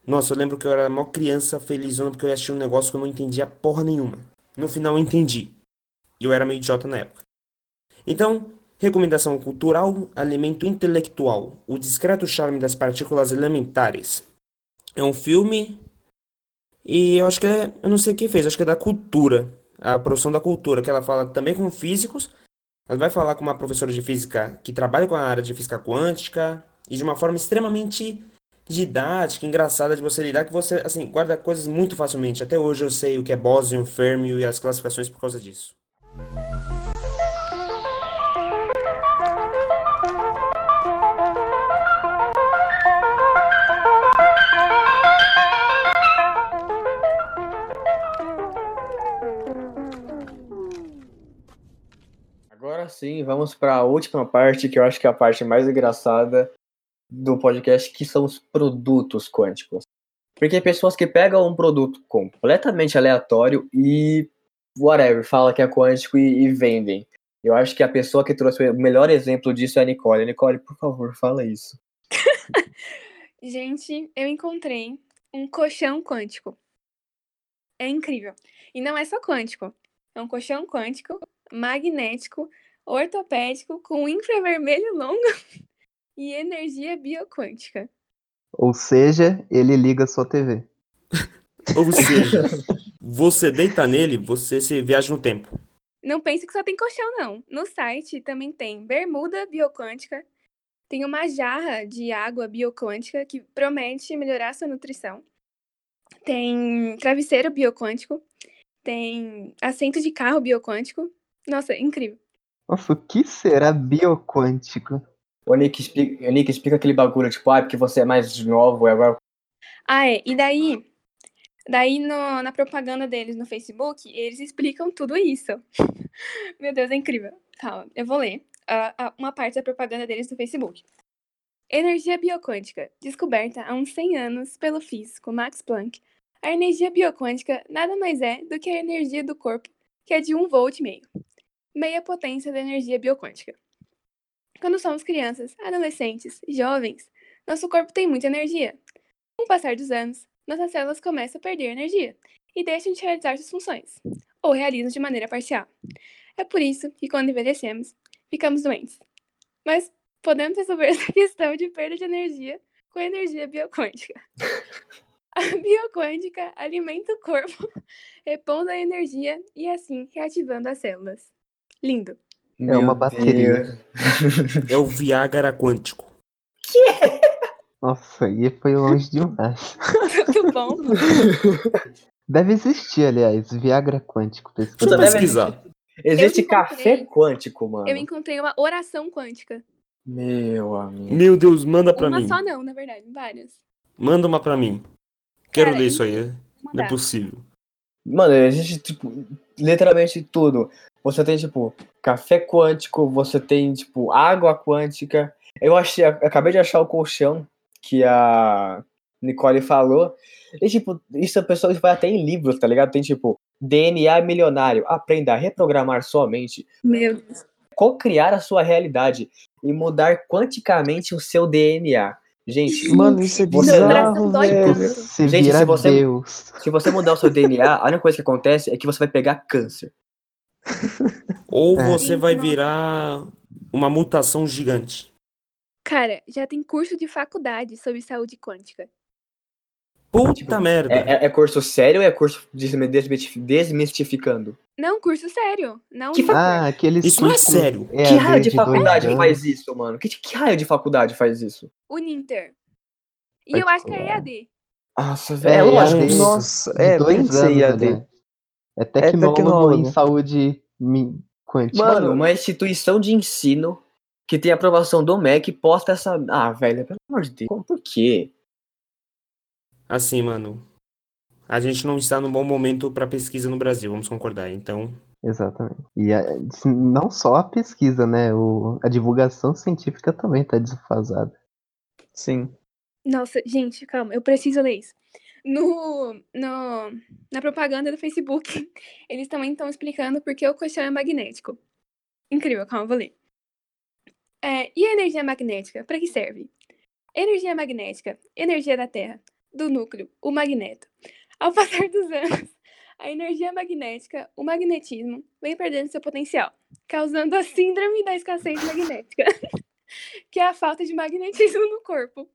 Nossa, eu lembro que eu era mó criança felizona porque eu assistir um negócio que eu não entendia porra nenhuma. No final eu entendi. E eu era meio idiota na época. Então, recomendação cultural, alimento intelectual, O Discreto Charme das Partículas Elementares. É um filme e eu acho que é, eu não sei quem fez, acho que é da cultura, a produção da cultura, que ela fala também com físicos. Ela vai falar com uma professora de física que trabalha com a área de física quântica e de uma forma extremamente didática, engraçada de você lidar, que você, assim, guarda coisas muito facilmente. Até hoje eu sei o que é bósio, férmio e as classificações por causa disso. Agora sim, vamos para a última parte, que eu acho que é a parte mais engraçada do podcast, que são os produtos quânticos. Porque pessoas que pegam um produto completamente aleatório e whatever, fala que é quântico e, e vendem. Eu acho que a pessoa que trouxe o melhor exemplo disso é a Nicole. Nicole, por favor, fala isso. Gente, eu encontrei um colchão quântico. É incrível. E não é só quântico. É um colchão quântico, magnético, ortopédico, com infravermelho longo e energia bioquântica. Ou seja, ele liga sua TV. Ou seja, você deita nele, você se viaja no tempo. Não pense que só tem colchão, não. No site também tem bermuda bioquântica, tem uma jarra de água bioquântica que promete melhorar sua nutrição. Tem travesseiro bioquântico, tem assento de carro bioquântico. Nossa, é incrível. Nossa, o que será bioquântico? O Nick explica, o Nick explica aquele bagulho, tipo, ah, porque você é mais novo, e agora. Ah, é. E daí, daí no- na propaganda deles no Facebook, eles explicam tudo isso. Meu Deus, é incrível. Calma, eu vou ler ah, uma parte da propaganda deles no Facebook. Energia bioquântica, descoberta há uns 100 anos pelo físico Max Planck. A energia bioquântica nada mais é do que a energia do corpo, que é de 1 volt meio. Meia potência da energia bioquântica. Quando somos crianças, adolescentes, jovens, nosso corpo tem muita energia. Com o passar dos anos, nossas células começam a perder energia e deixam de realizar suas funções, ou realizam de maneira parcial. É por isso que, quando envelhecemos, ficamos doentes. Mas podemos resolver essa questão de perda de energia com energia bioquântica. A bioquântica alimenta o corpo, repondo a energia e assim reativando as células. Lindo. É uma bateria. Deus. É o Viagra quântico. Nossa, aí foi longe demais. Muito bom. Deve existir, aliás, Viagra quântico. Vou Pesquisa. deve pesquisar. Existe Eu café quântico, mano. Eu encontrei uma oração quântica. Meu amigo. Meu Deus, manda pra Uma mim. só não, na verdade, várias. Manda uma pra mim. Quero Cara, ler isso aí. Não é possível. Mano, existe, tipo, literalmente tudo. Você tem, tipo, café quântico, você tem, tipo, água quântica. Eu achei, acabei de achar o colchão que a Nicole falou. E, tipo, isso a pessoa vai até em livros, tá ligado? Tem, tipo, DNA milionário. Aprenda a reprogramar sua mente, Meu Deus. co-criar a sua realidade e mudar quanticamente o seu DNA. Gente, Mano, isso é Você- bizarro, Gente, se você- Deus. se você mudar o seu DNA, a única coisa que acontece é que você vai pegar câncer. Ou É. você vai virar uma mutação gigante. Cara, já tem curso de faculdade sobre saúde quântica. Puta Tipo, merda. É, é- é curso sério ou é curso desmistificando? Não, curso sério. Não Que fa- Ah, aqueles Isso não é sério. EAD que raio de faculdade anos. faz isso, mano? Que, que raio de faculdade faz isso? o Ninter. E eu acho que é EAD. Nossa, É, velho. é, lógico. Nossa, De é, ser anos, EAD. É tecnólogo, tecnólogo. em saúde quântica. Mano, uma instituição de ensino que tem aprovação do MEC posta essa. Ah, velho, pelo amor de Deus. Por quê? Assim, mano, a gente não está num bom momento para pesquisa no Brasil, vamos concordar. Então, Exatamente. E a- não só a pesquisa, né? O, a divulgação científica também tá desfasada. Sim. Nossa, gente, calma, eu preciso ler isso. No, no, na propaganda do Facebook, eles também estão explicando por que o colchão é magnético. Incrível, calma, vou ler. É, e a energia magnética? Para que serve? Energia magnética, energia da Terra, do núcleo, o magneto. Ao passar dos anos, a energia magnética, o magnetismo, vem perdendo seu potencial, causando a síndrome da escassez magnética, que é a falta de magnetismo no corpo.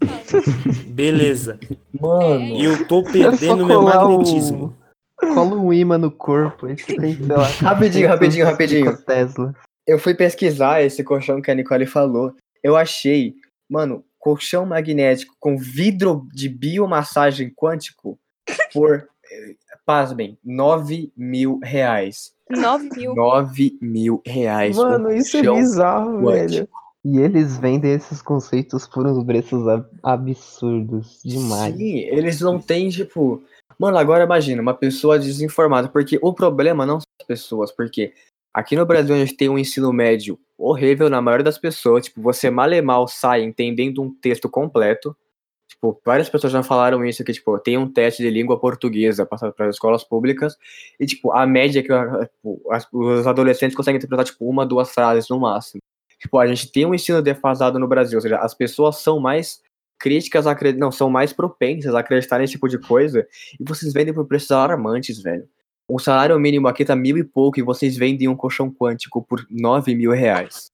Beleza. Mano, E eu tô É perdendo meu colar o- magnetismo. Cola um imã no corpo, aí você tem, sei lá. Rapidinho, rapidinho, 500 rapidinho. Tesla. eu fui pesquisar esse colchão que a Nicole falou. Eu achei, mano, colchão magnético com vidro de biomassagem quântico por, eh, pasmem, 9 mil reais. 9 mil. 9 mil reais. Mano, isso é bizarro, velho. E eles vendem esses conceitos por uns preços ab- absurdos demais. Sim, eles não têm, tipo. Mano, agora imagina, uma pessoa desinformada, porque o problema não são as pessoas, porque aqui no Brasil a gente tem um ensino médio horrível na maioria das pessoas, tipo, você mal e mal sai entendendo um texto completo. Tipo, várias pessoas já falaram isso, que, tipo, tem um teste de língua portuguesa passado para as escolas públicas, e, tipo, a média que tipo, os adolescentes conseguem interpretar, tipo, uma, duas frases no máximo. Tipo, a gente tem um ensino defasado no Brasil, ou seja, as pessoas são mais críticas, a não, são mais propensas a acreditar nesse tipo de coisa, e vocês vendem por preços alarmantes, velho. O salário mínimo aqui tá mil e pouco, e vocês vendem um colchão quântico por nove mil reais.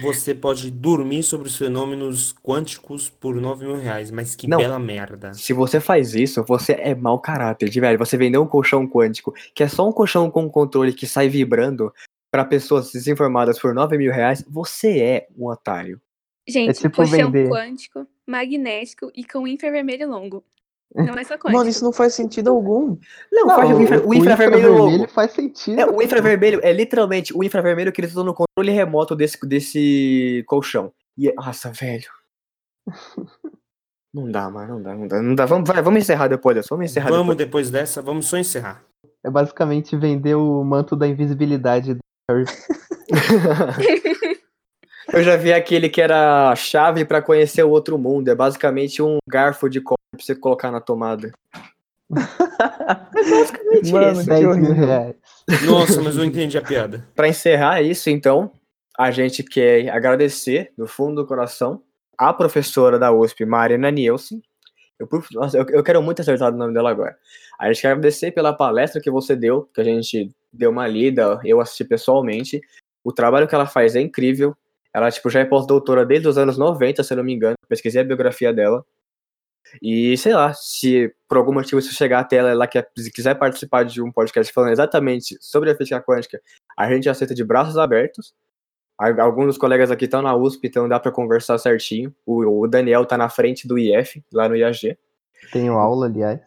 Você pode dormir sobre os fenômenos quânticos por 9 mil reais, mas que Não. bela merda. Se você faz isso, você é mau caráter, de velho. Você vendeu um colchão quântico, que é só um colchão com controle que sai vibrando pra pessoas desinformadas por nove mil reais, você é um otário. Gente, É tipo vender. quântico, magnético e com infravermelho longo. Não é só quântico. Mano, isso não faz sentido algum. Não, Não, faz o, infra- o infravermelho infravermelho faz sentido. É, o infravermelho é literalmente o infravermelho que eles usam no controle remoto desse, desse colchão. E, é- nossa, velho. Não dá, mano, não dá, não dá, não dá. Vamos, vai, vamos encerrar depois dessa, vamos encerrar Vamos depois. depois dessa, vamos só encerrar. É basicamente vender o manto da invisibilidade do Harry. Eu já vi aquele que era a chave pra conhecer o outro mundo. É basicamente um garfo de cobre pra você colocar na tomada. É basicamente Mano, isso. que 10 mil horrível. reais. Nossa, mas eu entendi a piada. Pra encerrar isso, então, a gente quer agradecer, do fundo do coração, a professora da USP, Marina Nielsen. Eu, nossa, eu, eu quero muito acertar o nome dela agora. A gente quer agradecer pela palestra que você deu, que a gente deu uma lida, eu assisti pessoalmente. O trabalho que ela faz é incrível. Ela tipo, já é pós-doutora desde os anos 90, se eu não me engano. Pesquisei a biografia dela. E sei lá, se por algum motivo isso chegar até ela, ela quer, se quiser participar de um podcast falando exatamente sobre a física quântica, a gente aceita de braços abertos. Al- Alguns dos colegas aqui estão na USP, então dá para conversar certinho. O, o Daniel tá na frente do IF, lá no IAG. Tenho aula, aliás.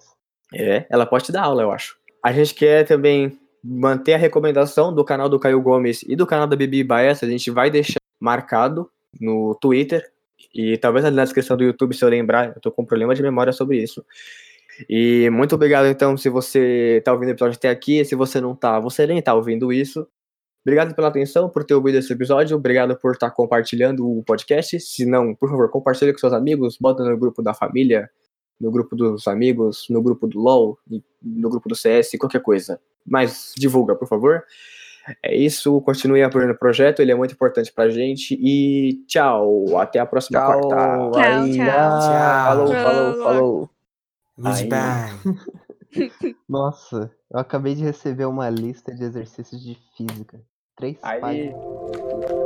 É, ela pode te dar aula, eu acho. A gente quer também manter a recomendação do canal do Caio Gomes e do canal da Bibi Bias. A gente vai deixar marcado no Twitter e talvez ali na descrição do YouTube, se eu lembrar. Eu tô com problema de memória sobre isso. E muito obrigado, então, se você tá ouvindo o episódio até aqui. Se você não tá, você nem tá ouvindo isso. Obrigado pela atenção, por ter ouvido esse episódio. Obrigado por estar compartilhando o podcast. Se não, por favor, compartilhe com seus amigos. Bota no grupo da família, no grupo dos amigos, no grupo do LoL, no grupo do CS, qualquer coisa. Mas divulga, por favor. É isso, continue apoiando o projeto, ele é muito importante pra gente. E tchau, até a próxima Tchau. quarta. Tchau, Aí, tchau. Falou, Tchau. falou, falou. Goodbye. Nossa, eu acabei de receber uma lista de exercícios de física. Três Aí, páginas.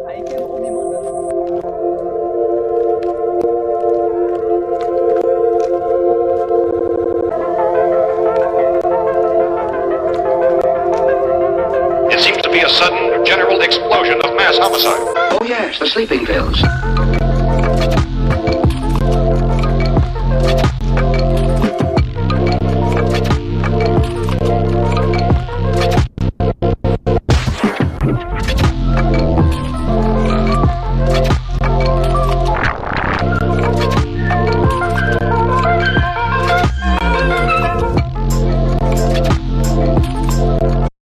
aí que eu vou me mandando. It seems to be a sudden general explosion of mass homicide. Oh, yes, the sleeping pills.